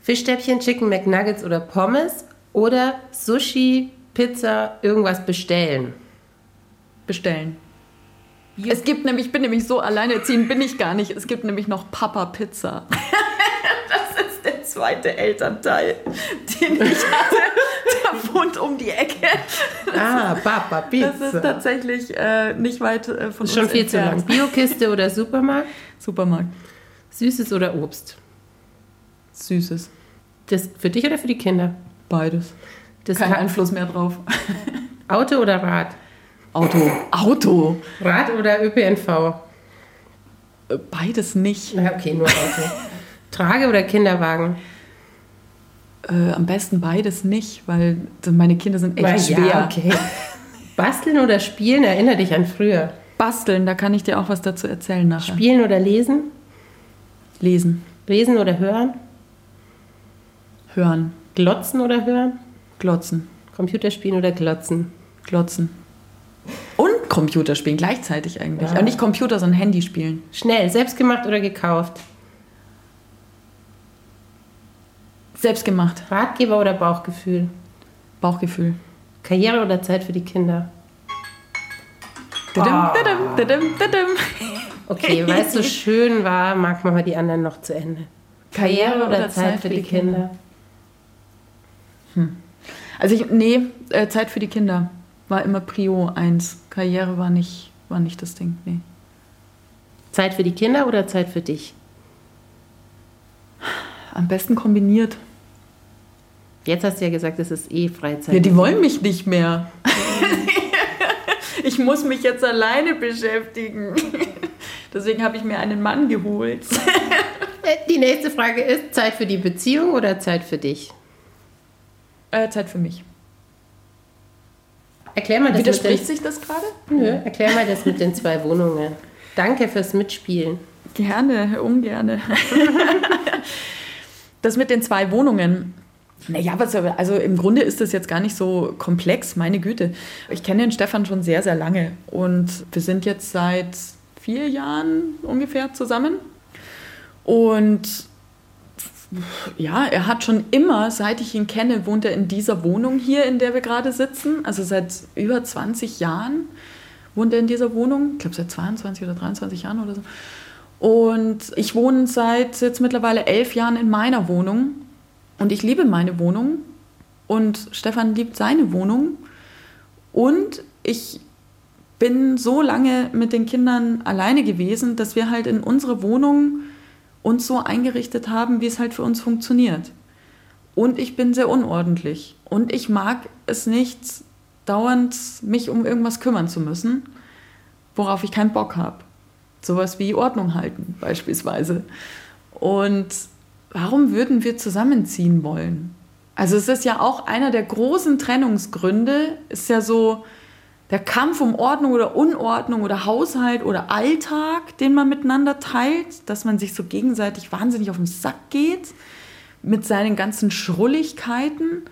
Fischstäbchen, Chicken McNuggets oder Pommes oder Sushi, Pizza, irgendwas bestellen? Bestellen. Es gibt nämlich, ich bin nämlich so alleinerziehend, bin ich gar nicht. Es gibt nämlich noch Papa Pizza. zweite Elternteil, den ich hatte. Der wohnt um die Ecke. Ah, Papa Pizza. Das ist tatsächlich äh, nicht weit äh, von schon uns viel zu lang. entfernt. Biokiste oder Supermarkt? Supermarkt. Süßes oder Obst? Süßes. Das für dich oder für die Kinder? Beides. Das Kein Einfluss mehr drauf. Auto oder Rad? Auto. Auto. Rad oder ÖPNV? Äh, Beides nicht. Na, okay, nur Auto. Trage oder Kinderwagen? Äh, am besten beides nicht, weil meine Kinder sind echt Na schwer. Ja, okay. Basteln oder spielen? Erinnere dich an früher. Basteln, da kann ich dir auch was dazu erzählen nachher. Spielen oder lesen? Lesen, Lesen oder hören? hören, Glotzen oder hören? glotzen, Computerspielen oder glotzen? glotzen. Und Computerspielen gleichzeitig eigentlich. Ja. Aber nicht Computer, sondern Handyspielen. Schnell, selbstgemacht oder gekauft? Selbst gemacht. Ratgeber oder Bauchgefühl? Bauchgefühl. Karriere oder Zeit für die Kinder? Dadum, dadum, dadum, dadum. Okay, weil es so schön war, mag man mal die anderen noch zu Ende. Karriere oder, Zeit, für die Kinder? Also ich, nee, äh, Zeit für die Kinder war immer Prio 1. Karriere war nicht, war nicht das Ding, nee. Zeit für die Kinder oder Zeit für dich? Am besten kombiniert. Jetzt hast du ja gesagt, es ist eh Freizeit. Ja, die wollen mich nicht mehr. ich muss mich jetzt alleine beschäftigen. Deswegen habe ich mir einen Mann geholt. Äh, Die nächste Frage ist, Zeit für die Beziehung oder Zeit für dich? Äh, Zeit für mich. Erklär mal das mit Widerspricht den, sich das gerade? Nö, erklär mal das mit den zwei Wohnungen. Danke fürs Mitspielen. Gerne, ungerne. das mit den zwei Wohnungen. Naja, was, also im Grunde ist das jetzt gar nicht so komplex, meine Güte. Ich kenne den Stefan schon sehr, sehr lange und wir sind jetzt seit vier Jahren ungefähr zusammen. Und ja, er hat schon immer, seit ich ihn kenne, wohnt er in dieser Wohnung hier, in der wir gerade sitzen. Also seit über 20 Jahren wohnt er in dieser Wohnung. Ich glaube, seit 22 oder 23 Jahren oder so. Und ich wohne seit jetzt mittlerweile elf Jahren in meiner Wohnung. Und ich liebe meine Wohnung. Und Stefan liebt seine Wohnung. Und ich bin so lange mit den Kindern alleine gewesen, dass wir halt in unserer Wohnung uns so eingerichtet haben, wie es halt für uns funktioniert. Und ich bin sehr unordentlich. Und ich mag es nicht, dauernd mich um irgendwas kümmern zu müssen, worauf ich keinen Bock habe. Sowas wie Ordnung halten beispielsweise. Und warum würden wir zusammenziehen wollen? Also es ist ja auch einer der großen Trennungsgründe, ist ja so der Kampf um Ordnung oder Unordnung oder Haushalt oder Alltag, den man miteinander teilt, dass man sich so gegenseitig wahnsinnig auf den Sack geht mit seinen ganzen Schrulligkeiten.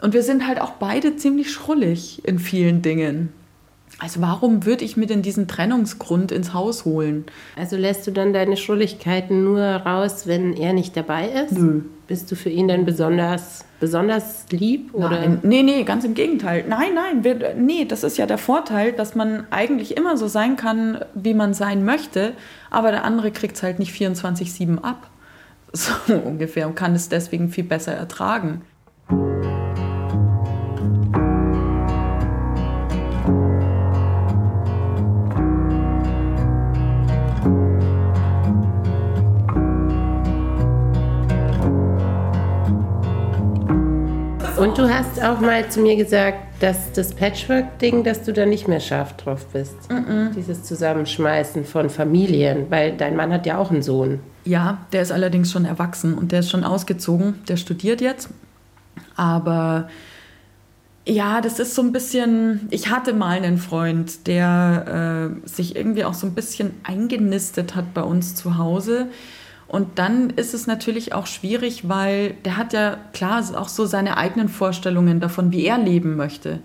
Und wir sind halt auch beide ziemlich schrullig in vielen Dingen. Also warum würde ich mir denn diesen Trennungsgrund ins Haus holen? Also lässt du dann deine Schrulligkeiten nur raus, wenn er nicht dabei ist? Nö. Bist du für ihn dann besonders, besonders lieb? Oder? Nein, nee, nee, ganz im Gegenteil. Nein, nein, wir, nee, das ist ja der Vorteil, dass man eigentlich immer so sein kann, wie man sein möchte, aber der andere kriegt es halt nicht 24-7 ab. So ungefähr und kann es deswegen viel besser ertragen. Und du hast auch mal zu mir gesagt, dass das Patchwork-Ding, dass du da nicht mehr scharf drauf bist. Dieses Zusammenschmeißen von Familien, weil dein Mann hat ja auch einen Sohn. Ja, der ist allerdings schon erwachsen und der ist schon ausgezogen. Der studiert jetzt. Aber ja, das ist so ein bisschen. Ich hatte mal einen Freund, der äh, sich irgendwie auch so ein bisschen eingenistet hat bei uns zu Hause. Und dann ist es natürlich auch schwierig, weil der hat ja klar auch so seine eigenen Vorstellungen davon, wie er leben möchte.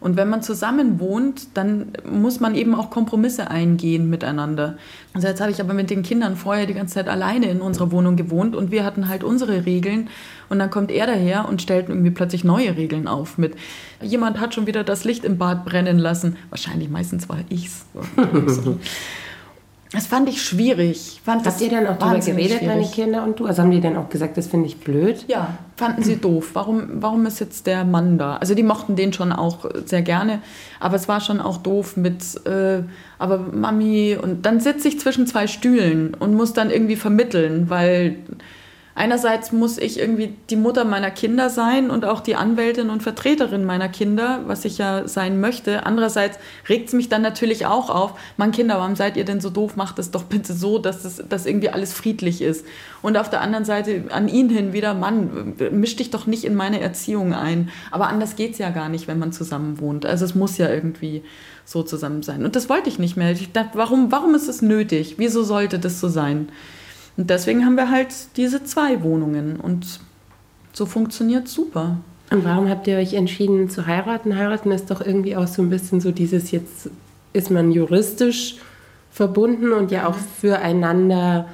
Und wenn man zusammen wohnt, dann muss man eben auch Kompromisse eingehen miteinander. Also jetzt habe ich aber mit den Kindern vorher die ganze Zeit alleine in unserer Wohnung gewohnt und wir hatten halt unsere Regeln und dann kommt er daher und stellt irgendwie plötzlich neue Regeln auf mit jemand hat schon wieder das Licht im Bad brennen lassen. Wahrscheinlich meistens war ich's. Das fand ich schwierig. Fand das Habt ihr dann auch darüber geredet, deine schwierig. Kinder und du? Also haben die dann auch gesagt, das finde ich blöd? Ja, fanden sie doof. Warum, warum ist jetzt der Mann da? Also die mochten den schon auch sehr gerne, aber es war schon auch doof mit, äh, aber Mami, und dann sitze ich zwischen zwei Stühlen und muss dann irgendwie vermitteln, weil einerseits muss ich irgendwie die Mutter meiner Kinder sein und auch die Anwältin und Vertreterin meiner Kinder, was ich ja sein möchte. Andererseits regt es mich dann natürlich auch auf, Mann Kinder, warum seid ihr denn so doof? Macht es doch bitte so, dass, es, dass irgendwie alles friedlich ist. Und auf der anderen Seite an ihn hin wieder, Mann, misch dich doch nicht in meine Erziehung ein. Aber anders geht es ja gar nicht, wenn man zusammen wohnt. Also es muss ja irgendwie so zusammen sein. Und das wollte ich nicht mehr. Ich dachte, warum, warum ist es nötig? Wieso sollte das so sein? Und deswegen haben wir halt diese zwei Wohnungen und so funktioniert super. Und warum habt ihr euch entschieden zu heiraten? Heiraten ist doch irgendwie auch so ein bisschen so dieses, jetzt ist man juristisch verbunden und ja auch füreinander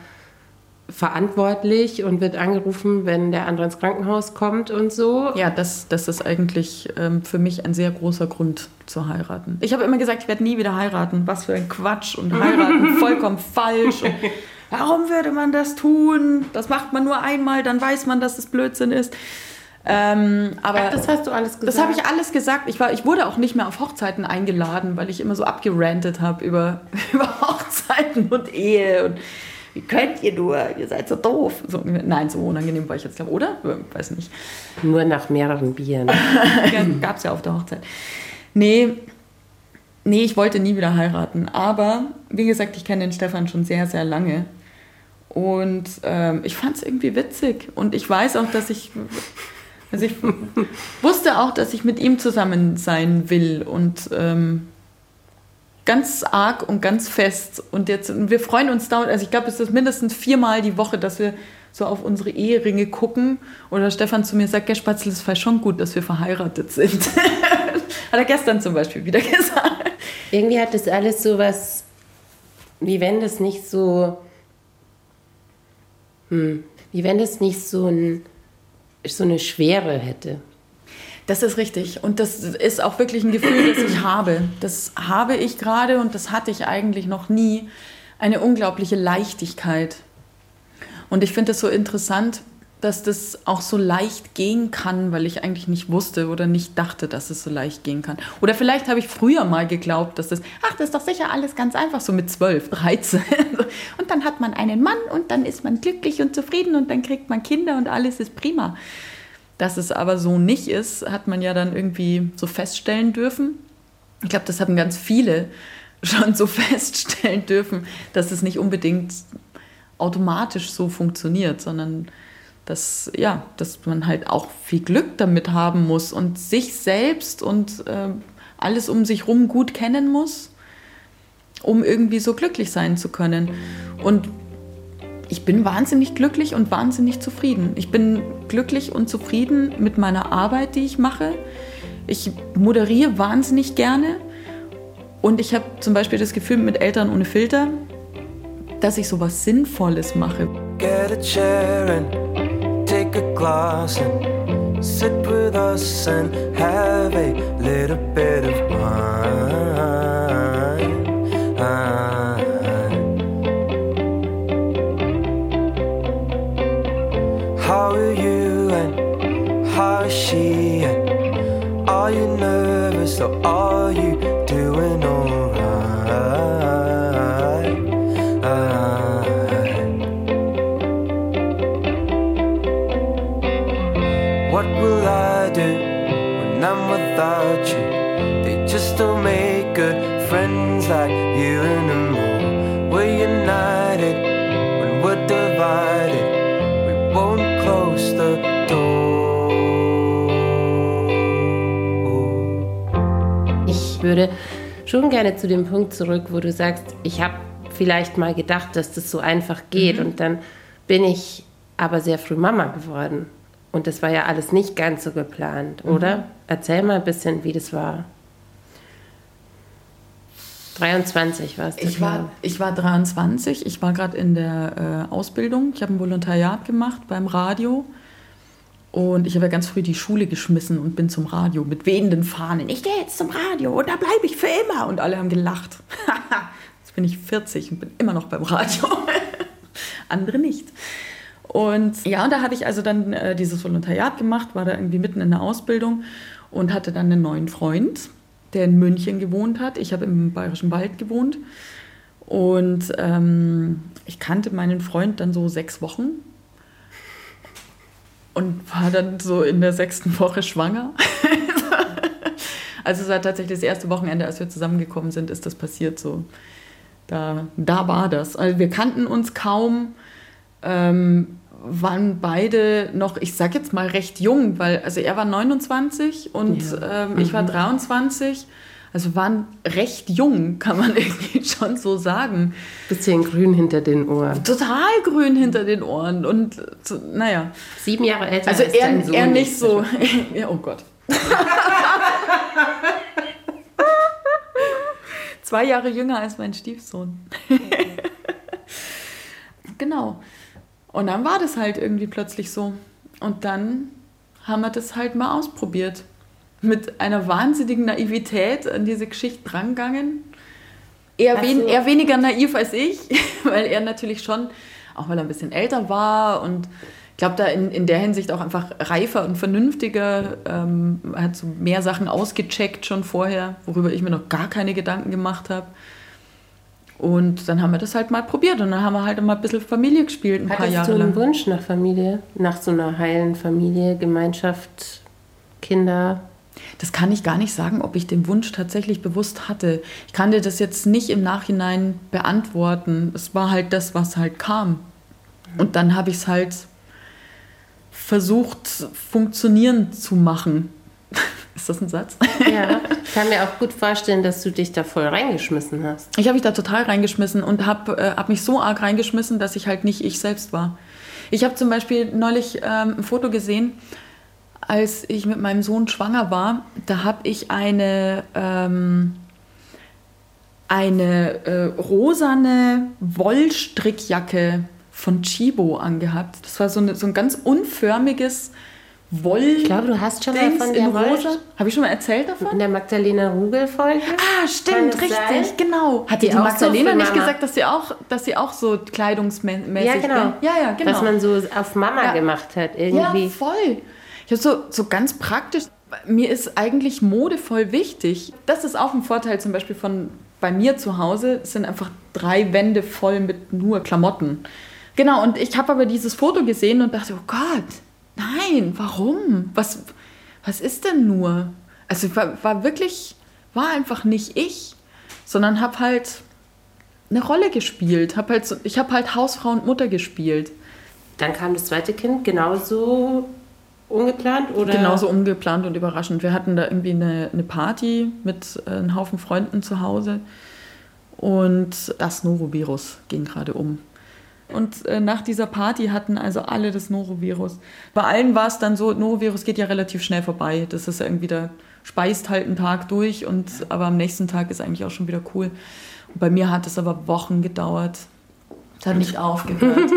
verantwortlich und wird angerufen, wenn der andere ins Krankenhaus kommt und so. Ja, das, das ist eigentlich ähm, für mich ein sehr großer Grund zu heiraten. Ich habe immer gesagt, ich werde nie wieder heiraten. Was für ein Quatsch und heiraten vollkommen falsch. Und warum würde man das tun? Das macht man nur einmal, dann weiß man, dass es Blödsinn ist. Ähm, aber Ach, das hast du alles gesagt. Das habe ich alles gesagt. Ich, war, ich wurde auch nicht mehr auf Hochzeiten eingeladen, weil ich immer so abgerantet habe über, über Hochzeiten. Und Ehe und wie könnt ihr nur, ihr seid so doof. So, nein, so unangenehm war ich jetzt, glaube oder? Weiß nicht. Nur nach mehreren Bieren. Gab es ja auf der Hochzeit. Nee, nee, ich wollte nie wieder heiraten. Aber, wie gesagt, ich kenne den Stefan schon sehr, sehr lange. Und ähm, ich fand es irgendwie witzig. Und ich weiß auch, dass ich. Also ich wusste auch, dass ich mit ihm zusammen sein will. Und ähm, ganz arg und ganz fest. Und jetzt, und wir freuen uns dauernd, also ich glaube, es ist mindestens viermal die Woche, dass wir so auf unsere Eheringe gucken. Oder Stefan zu mir sagt, Gell, Spatzel, es war schon gut, dass wir verheiratet sind. Hat er gestern zum Beispiel wieder gesagt. Irgendwie hat das alles so was, wie wenn das nicht so, hm, wie wenn das nicht so, ein, so eine Schwere hätte. Das ist richtig. Und das ist auch wirklich ein Gefühl, das ich habe. Das habe ich gerade und das hatte ich eigentlich noch nie. Eine unglaubliche Leichtigkeit. Und ich finde es so interessant, dass das auch so leicht gehen kann, weil ich eigentlich nicht wusste oder nicht dachte, dass es so leicht gehen kann. Oder vielleicht habe ich früher mal geglaubt, dass das, ach, das ist doch sicher alles ganz einfach, so mit 12, 13. Und dann hat man einen Mann und dann ist man glücklich und zufrieden und dann kriegt man Kinder und alles ist prima. Dass es aber so nicht ist, hat man ja dann irgendwie so feststellen dürfen. Ich glaube, das haben ganz viele schon so feststellen dürfen, dass es nicht unbedingt automatisch so funktioniert, sondern dass, ja, dass man halt auch viel Glück damit haben muss und sich selbst und äh, alles um sich rum gut kennen muss, um irgendwie so glücklich sein zu können. Und ich bin wahnsinnig glücklich und wahnsinnig zufrieden. Ich bin glücklich und zufrieden mit meiner Arbeit, die ich mache. Ich moderiere wahnsinnig gerne und ich habe zum Beispiel das Gefühl mit Eltern ohne Filter, dass ich so was Sinnvolles mache. Get a chair and take a glass and sit with us and have a little bit of wine. How are you and how is she and are you nervous or würde schon gerne zu dem Punkt zurück, wo du sagst, ich habe vielleicht mal gedacht, dass das so einfach geht und dann bin ich aber sehr früh Mama geworden. Und das war ja alles nicht ganz so geplant, oder? Erzähl mal ein bisschen, wie das war. 23 warst du. Ich war, ich war 23, ich war gerade in der äh, Ausbildung. Ich habe ein Volontariat gemacht beim Radio. Und ich habe ja ganz früh die Schule geschmissen und bin zum Radio mit wehenden Fahnen. Ich gehe jetzt zum Radio und da bleibe ich für immer. Und alle haben gelacht. jetzt bin ich 40 und bin immer noch beim Radio. Andere nicht. Und ja, und da habe ich also dann äh, dieses Volontariat gemacht, war da irgendwie mitten in der Ausbildung und hatte dann einen neuen Freund, der in München gewohnt hat. Ich habe im Bayerischen Wald gewohnt. Und ähm, ich kannte meinen Freund dann so sechs Wochen und war dann so in der sechsten Woche schwanger. also es war tatsächlich das erste Wochenende, als wir zusammengekommen sind, ist das passiert so. Da, da war das. Also wir kannten uns kaum, ähm, waren beide noch, ich sag jetzt mal recht jung, weil also er war 29 und Ja. ähm, ich war 23. Also waren recht jung, kann man irgendwie schon so sagen. Bisschen grün hinter den Ohren. Total grün hinter den Ohren und naja. Sieben Jahre älter Also als er, Sohn er nicht so. ja, oh Gott. Zwei Jahre jünger als mein Stiefsohn. genau. Und dann war das halt irgendwie plötzlich so. Und dann haben wir das halt mal ausprobiert. Mit einer wahnsinnigen Naivität an diese Geschichte drangegangen. Er, Hast wen, du- er weniger naiv als ich, weil er natürlich schon, auch weil er ein bisschen älter war und ich glaube, da in, in der Hinsicht auch einfach reifer und vernünftiger, ähm, hat so mehr Sachen ausgecheckt schon vorher, worüber ich mir noch gar keine Gedanken gemacht habe. Und dann haben wir das halt mal probiert und dann haben wir halt mal ein bisschen Familie gespielt, ein paar Hattest Jahre du einen. Wunsch nach Familie? Nach so einer heilen Familie, Gemeinschaft, Kinder? Das kann ich gar nicht sagen, ob ich den Wunsch tatsächlich bewusst hatte. Ich kann dir das jetzt nicht im Nachhinein beantworten. Es war halt das, was halt kam. Und dann habe ich es halt versucht, funktionieren zu machen. Ist das ein Satz? Ja, ich kann mir auch gut vorstellen, dass du dich da voll reingeschmissen hast. Ich habe mich da total reingeschmissen und habe äh, hab mich so arg reingeschmissen, dass ich halt nicht ich selbst war. Ich habe zum Beispiel neulich ähm, ein Foto gesehen, als ich mit meinem Sohn schwanger war. Da habe ich eine, ähm, eine äh, rosane Wollstrickjacke von Chibo angehabt. Das war so, eine, so ein ganz unförmiges Woll. Ich glaube, du hast schon mal Dings von in der rosa. Habe ich schon mal erzählt davon? In der Magdalena Rugel-Folge? Ah, stimmt, richtig, sein? genau. Hat die, Die Magdalena so nicht Mama. gesagt, dass sie auch, dass sie auch so kleidungsmäßig Ja, genau. Ja, ja, genau. Was man so auf Mama Ja. gemacht hat, irgendwie. Ja, voll. Ich habe so, so ganz praktisch, mir ist eigentlich Mode voll wichtig. Das ist auch ein Vorteil zum Beispiel von bei mir zu Hause. Es sind einfach drei Wände voll mit nur Klamotten. Genau, und ich habe aber dieses Foto gesehen und dachte, oh Gott, nein, warum? Was, was ist denn nur? Also war, war wirklich, war einfach nicht ich, sondern habe halt eine Rolle gespielt. Hab halt so, ich habe halt Hausfrau und Mutter gespielt. Dann kam das zweite Kind genauso ungeplant oder? Genauso ungeplant und überraschend. Wir hatten da irgendwie eine, eine Party mit äh, einem Haufen Freunden zu Hause und das Norovirus ging gerade um. Und äh, nach dieser Party hatten also alle das Norovirus. Bei allen war es dann so, Norovirus geht ja relativ schnell vorbei. Das ist ja irgendwie, da speist halt einen Tag durch, und, aber am nächsten Tag ist eigentlich auch schon wieder cool. Und bei mir hat es aber Wochen gedauert. Es hat nicht aufgehört.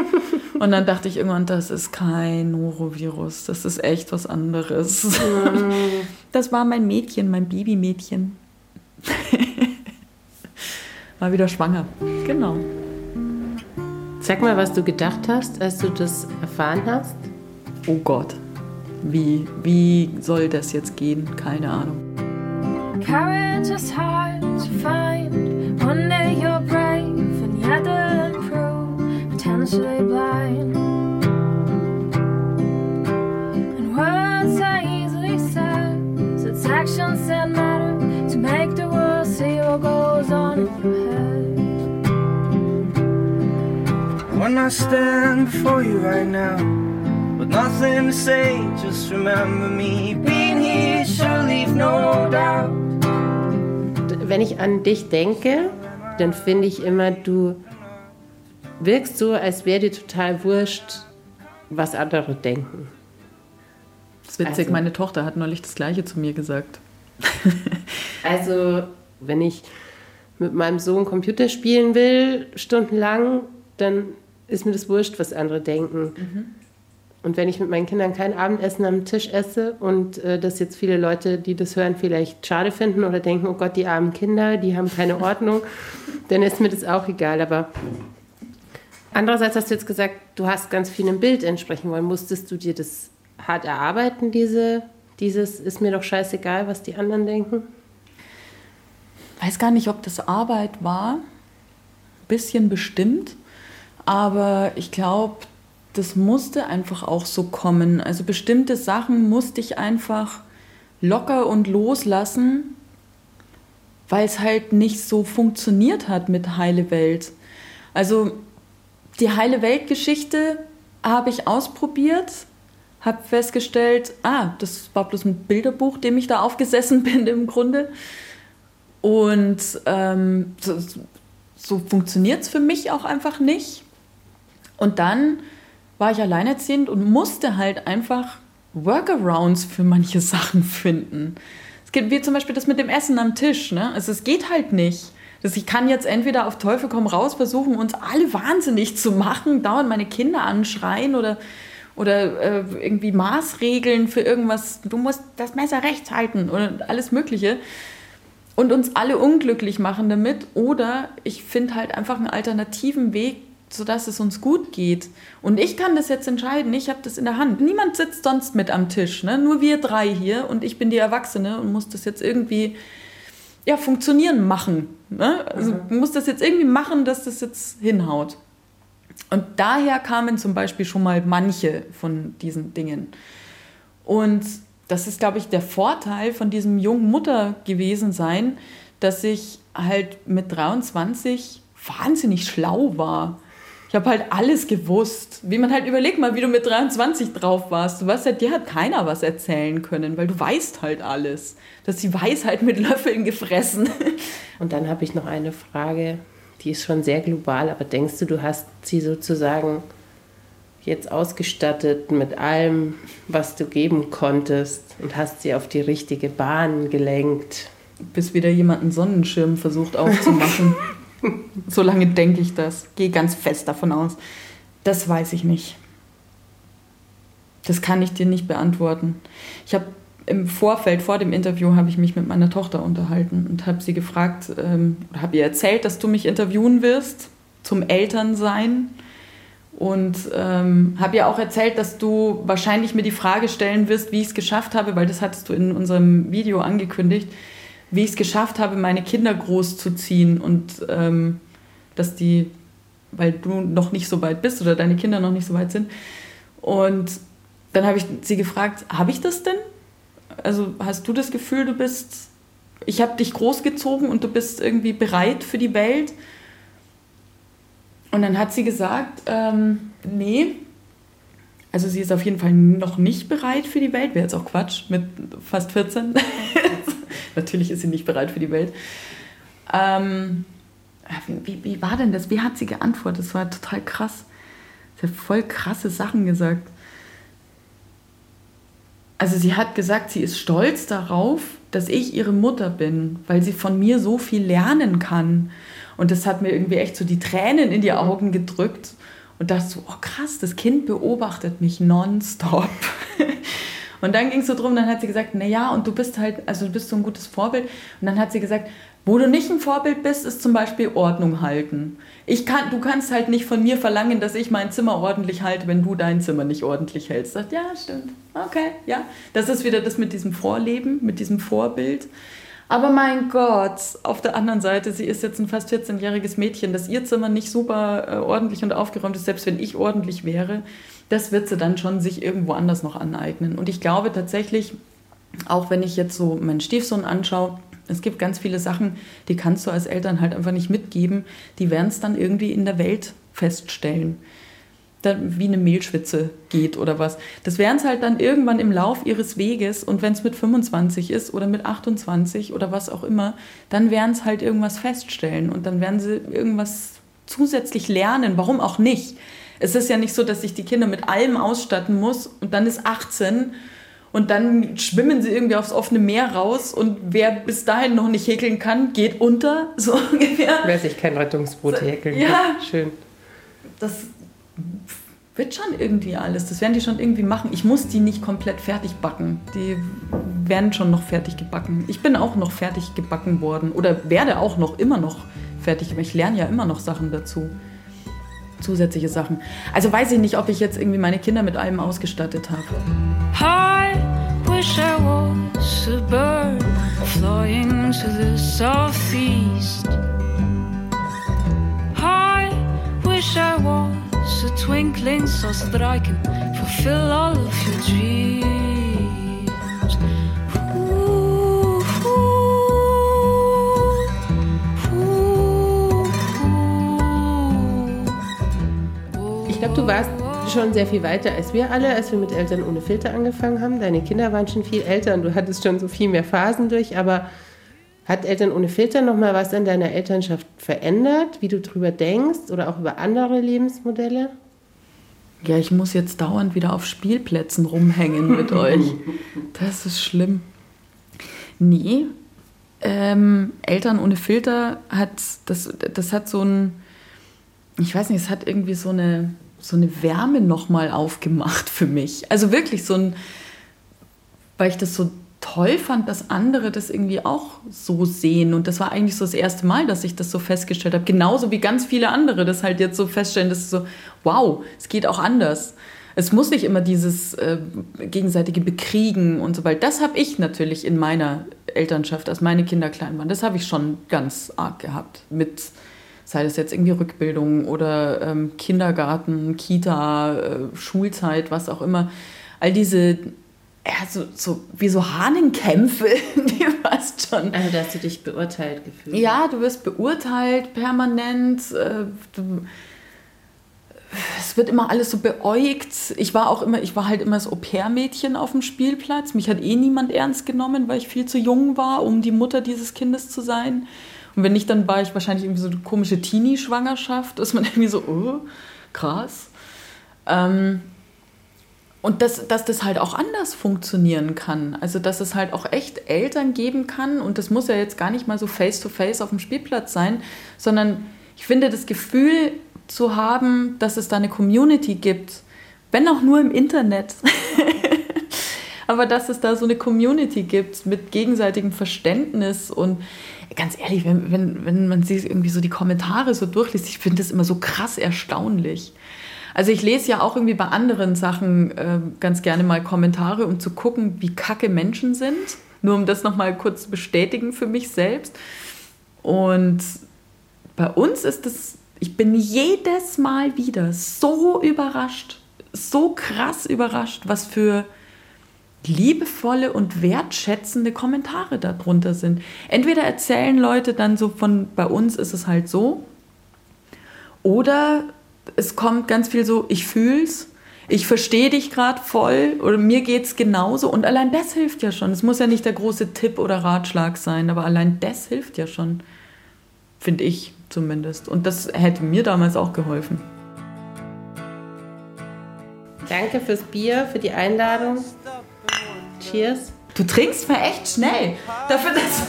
Und dann dachte ich irgendwann, das ist kein Norovirus, das ist echt was anderes. Das war mein Mädchen, mein Babymädchen. War wieder schwanger. Genau. Sag mal, was du gedacht hast, als du das erfahren hast. Oh Gott. Wie, wie soll das jetzt gehen? Keine Ahnung. Courage is hard to find. One day you're brave and the other potentially blind. And words are easily said, so it's actions that matter to make the world see what goes on in your head. When I stand before you right now, with nothing to say, just remember me being here should leave no doubt. Wenn ich an dich denke, dann finde ich immer, du wirkst so, als wäre dir total wurscht, was andere denken. Das ist witzig, Also- meine Tochter hat neulich das Gleiche zu mir gesagt. Also, wenn ich mit meinem Sohn Computer spielen will, stundenlang, dann ist mir das wurscht, was andere denken. Und wenn ich mit meinen Kindern kein Abendessen am Tisch esse und äh, das jetzt viele Leute, die das hören, vielleicht schade finden oder denken, oh Gott, die armen Kinder, die haben keine Ordnung, dann ist mir das auch egal. Aber andererseits hast du jetzt gesagt, du hast ganz viel im Bild entsprechen wollen. Musstest du dir das hart erarbeiten, diese, dieses ist mir doch scheißegal, was die anderen denken? weiß gar nicht, ob das Arbeit war. Ein bisschen bestimmt. Aber ich glaube, das musste einfach auch so kommen. Also bestimmte Sachen musste ich einfach locker und loslassen, weil es halt nicht so funktioniert hat mit Heile Welt. Also die Heile Welt-Geschichte habe ich ausprobiert, habe festgestellt, ah, das war bloß ein Bilderbuch, dem ich da aufgesessen bin im Grunde. Und ähm, so, so funktioniert es für mich auch einfach nicht. Und dann war ich alleinerziehend und musste halt einfach Workarounds für manche Sachen finden. Es gibt wie zum Beispiel das mit dem Essen am Tisch. Ne? Also es geht halt nicht. Das, ich kann jetzt entweder auf Teufel komm raus versuchen, uns alle wahnsinnig zu machen, dauernd meine Kinder anschreien oder, oder äh, irgendwie Maßregeln für irgendwas. Du musst das Messer rechts halten oder alles Mögliche und uns alle unglücklich machen damit. Oder ich finde halt einfach einen alternativen Weg, sodass es uns gut geht. Und ich kann das jetzt entscheiden, ich habe das in der Hand. Niemand sitzt sonst mit am Tisch, ne? nur wir drei hier und ich bin die Erwachsene und muss das jetzt irgendwie ja, funktionieren machen. Ne? Also Mhm. du musst das jetzt irgendwie machen, dass das jetzt hinhaut. Und daher kamen zum Beispiel schon mal manche von diesen Dingen. Und das ist, glaube ich, der Vorteil von diesem jungen Mutter gewesen sein, dass ich halt mit 23 wahnsinnig schlau war. Ich habe halt alles gewusst. Wie man halt überlegt mal, wie du mit 23 drauf warst. Du weißt halt, dir hat keiner was erzählen können, weil du weißt halt alles. Du hast die Weisheit mit Löffeln gefressen. Und dann habe ich noch eine Frage, die ist schon sehr global, aber denkst du, du hast sie sozusagen jetzt ausgestattet mit allem, was du geben konntest und hast sie auf die richtige Bahn gelenkt? Bis wieder jemand einen Sonnenschirm versucht aufzumachen. so lange denke ich das. Gehe ganz fest davon aus. Das weiß ich nicht. Das kann ich dir nicht beantworten. Ich habe im Vorfeld, vor dem Interview, habe ich mich mit meiner Tochter unterhalten und habe sie gefragt, ähm, oder habe ihr erzählt, dass du mich interviewen wirst zum Elternsein. Und ähm, habe ihr auch erzählt, dass du wahrscheinlich mir die Frage stellen wirst, wie ich es geschafft habe, weil das hattest du in unserem Video angekündigt, wie ich es geschafft habe, meine Kinder großzuziehen und ähm, dass die, weil du noch nicht so weit bist oder deine Kinder noch nicht so weit sind. Und dann habe ich sie gefragt, habe ich das denn? Also hast du das Gefühl, du bist, ich habe dich großgezogen und du bist irgendwie bereit für die Welt? Und dann hat sie gesagt, ähm, nee, also sie ist auf jeden Fall noch nicht bereit für die Welt. Wäre jetzt auch Quatsch mit fast 14. Natürlich ist sie nicht bereit für die Welt. Ähm, wie, wie war denn das? Wie hat sie geantwortet? Das war total krass. Sie hat voll krasse Sachen gesagt. Also sie hat gesagt, sie ist stolz darauf, dass ich ihre Mutter bin, weil sie von mir so viel lernen kann. Und das hat mir irgendwie echt so die Tränen in die Augen gedrückt und dachte so, oh krass, das Kind beobachtet mich nonstop. Und dann ging es so drum, dann hat sie gesagt, na ja, und du bist halt, also du bist so ein gutes Vorbild. Und dann hat sie gesagt, wo du nicht ein Vorbild bist, ist zum Beispiel Ordnung halten. Ich kann, du kannst halt nicht von mir verlangen, dass ich mein Zimmer ordentlich halte, wenn du dein Zimmer nicht ordentlich hältst. Sagt, ja, stimmt. Okay, ja. Das ist wieder das mit diesem Vorleben, mit diesem Vorbild. Aber mein Gott, auf der anderen Seite, sie ist jetzt ein fast 14-jähriges Mädchen, dass ihr Zimmer nicht super äh, ordentlich und aufgeräumt ist, selbst wenn ich ordentlich wäre, das wird sie dann schon sich irgendwo anders noch aneignen. Und ich glaube tatsächlich, auch wenn ich jetzt so meinen Stiefsohn anschaue, es gibt ganz viele Sachen, die kannst du als Eltern halt einfach nicht mitgeben. Die werden es dann irgendwie in der Welt feststellen. Da, wie eine Mehlschwitze geht oder was. Das werden es halt dann irgendwann im Lauf ihres Weges und wenn es mit 25 ist oder mit 28 oder was auch immer, dann werden es halt irgendwas feststellen und dann werden sie irgendwas zusätzlich lernen. Warum auch nicht? Es ist ja nicht so, dass ich die Kinder mit allem ausstatten muss und dann ist 18 und dann schwimmen sie irgendwie aufs offene Meer raus und wer bis dahin noch nicht häkeln kann, geht unter, so ungefähr. Wer sich kein Rettungsboot häkeln Ja. kann. Schön. Das wird schon irgendwie alles. Das werden die schon irgendwie machen. Ich muss die nicht komplett fertig backen. Die werden schon noch fertig gebacken. Ich bin auch noch fertig gebacken worden oder werde auch noch immer noch fertig. Ich lerne ja immer noch Sachen dazu. Zusätzliche Sachen. Also weiß ich nicht, ob ich jetzt irgendwie meine Kinder mit allem ausgestattet habe. I wish I was a bird flying to the southeast. I wish I was a twinkling so that I can fulfill all of your dreams. Glaube, du warst schon sehr viel weiter als wir alle, als wir mit Eltern ohne Filter angefangen haben. Deine Kinder waren schon viel älter und du hattest schon so viel mehr Phasen durch. Aber hat Eltern ohne Filter noch mal was in deiner Elternschaft verändert, wie du drüber denkst oder auch über andere Lebensmodelle? Ja, ich muss jetzt dauernd wieder auf Spielplätzen rumhängen mit euch. Das ist schlimm. Nee, ähm, Eltern ohne Filter hat, das, das hat so ein, ich weiß nicht, es hat irgendwie so eine, so eine Wärme nochmal aufgemacht für mich. Also wirklich so ein, weil ich das so toll fand, dass andere das irgendwie auch so sehen. Und das war eigentlich so das erste Mal, dass ich das so festgestellt habe. Genauso wie ganz viele andere das halt jetzt so feststellen, dass so, wow, es geht auch anders. Es muss nicht immer dieses äh, gegenseitige Bekriegen und so weiter. Das habe ich natürlich in meiner Elternschaft, als meine Kinder klein waren. Das habe ich schon ganz arg gehabt. Mit, sei das jetzt irgendwie Rückbildung oder ähm, Kindergarten, Kita, äh, Schulzeit, was auch immer. All diese ja, so, so wie so Hahnenkämpfe, die fast schon. Also, dass du dich beurteilt gefühlt Ja, du wirst beurteilt permanent. Äh, du, es wird immer alles so beäugt. Ich war auch immer, ich war halt immer das Au-pair-Mädchen auf dem Spielplatz. Mich hat eh niemand ernst genommen, weil ich viel zu jung war, um die Mutter dieses Kindes zu sein. Und wenn nicht, dann war ich wahrscheinlich irgendwie so eine komische Teenie-Schwangerschaft, dass man irgendwie so, oh, krass. Ähm, und dass, dass das halt auch anders funktionieren kann. Also, dass es halt auch echt Eltern geben kann. Und das muss ja jetzt gar nicht mal so face-to-face -face auf dem Spielplatz sein, sondern ich finde das Gefühl zu haben, dass es da eine Community gibt, wenn auch nur im Internet. Aber dass es da so eine Community gibt mit gegenseitigem Verständnis und ganz ehrlich, wenn, wenn, wenn man sich irgendwie so die Kommentare so durchliest, ich finde das immer so krass erstaunlich. Also ich lese ja auch irgendwie bei anderen Sachen äh, ganz gerne mal Kommentare, um zu gucken, wie kacke Menschen sind. Nur um das nochmal kurz zu bestätigen für mich selbst. Und bei uns ist es, ich bin jedes Mal wieder so überrascht, so krass überrascht, was für liebevolle und wertschätzende Kommentare darunter sind. Entweder erzählen Leute dann so von, bei uns ist es halt so, oder es kommt ganz viel so, ich fühl's, ich verstehe dich gerade voll oder mir geht's genauso und allein das hilft ja schon. Es muss ja nicht der große Tipp oder Ratschlag sein, aber allein das hilft ja schon, finde ich zumindest. Und das hätte mir damals auch geholfen. Danke fürs Bier, für die Einladung. Cheers. Du trinkst mal echt schnell. Dafür, dass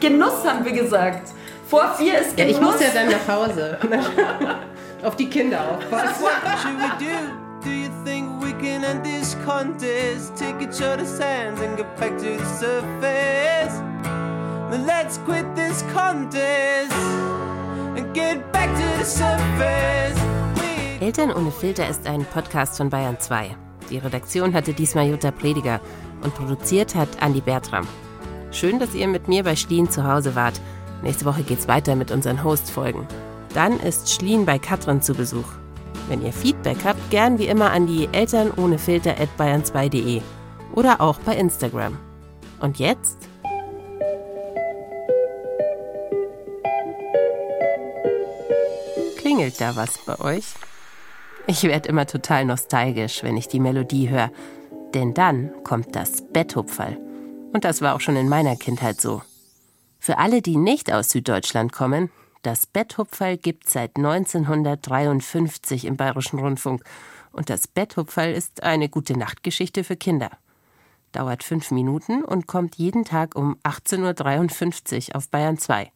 Genuss haben wir gesagt. Vor vier ist Genuss. Ja, ich muss ja dann nach Hause. Auf die Kinder aufpassen. We do? Do you think we can end this contest? Take each other's hands and get back to the surface. Then let's quit this contest and get back to the surface. We Eltern ohne Filter ist ein Podcast von Bayern 2. Die Redaktion hatte diesmal Jutta Prediger und produziert hat Andi Bertram. Schön, dass ihr mit mir bei Schlien zu Hause wart. Nächste Woche geht's weiter mit unseren Host-Folgen. Dann ist Schlien bei Katrin zu Besuch. Wenn ihr Feedback habt, gern wie immer an die Eltern ohne Filter at bayern2.de oder auch bei Instagram. Und jetzt? Klingelt da was bei euch? Ich werde immer total nostalgisch, wenn ich die Melodie höre. Denn dann kommt das Betthupferl. Und das war auch schon in meiner Kindheit so. Für alle, die nicht aus Süddeutschland kommen, das Betthupferl gibt seit 1953 im Bayerischen Rundfunk. Und das Betthupferl ist eine gute Nachtgeschichte für Kinder. Dauert fünf Minuten und kommt jeden Tag um 18.53 Uhr auf Bayern 2.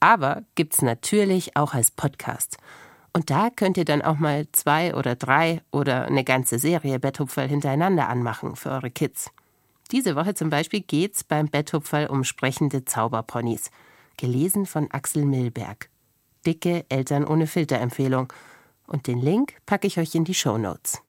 Aber gibt's natürlich auch als Podcast. Und da könnt ihr dann auch mal zwei oder drei oder eine ganze Serie Betthupferl hintereinander anmachen für eure Kids. Diese Woche zum Beispiel geht's beim Betthupferl um sprechende Zauberponys gelesen von Axel Milberg. Dicke Eltern ohne Filter Empfehlung. Und den Link packe ich euch in die Show Notes.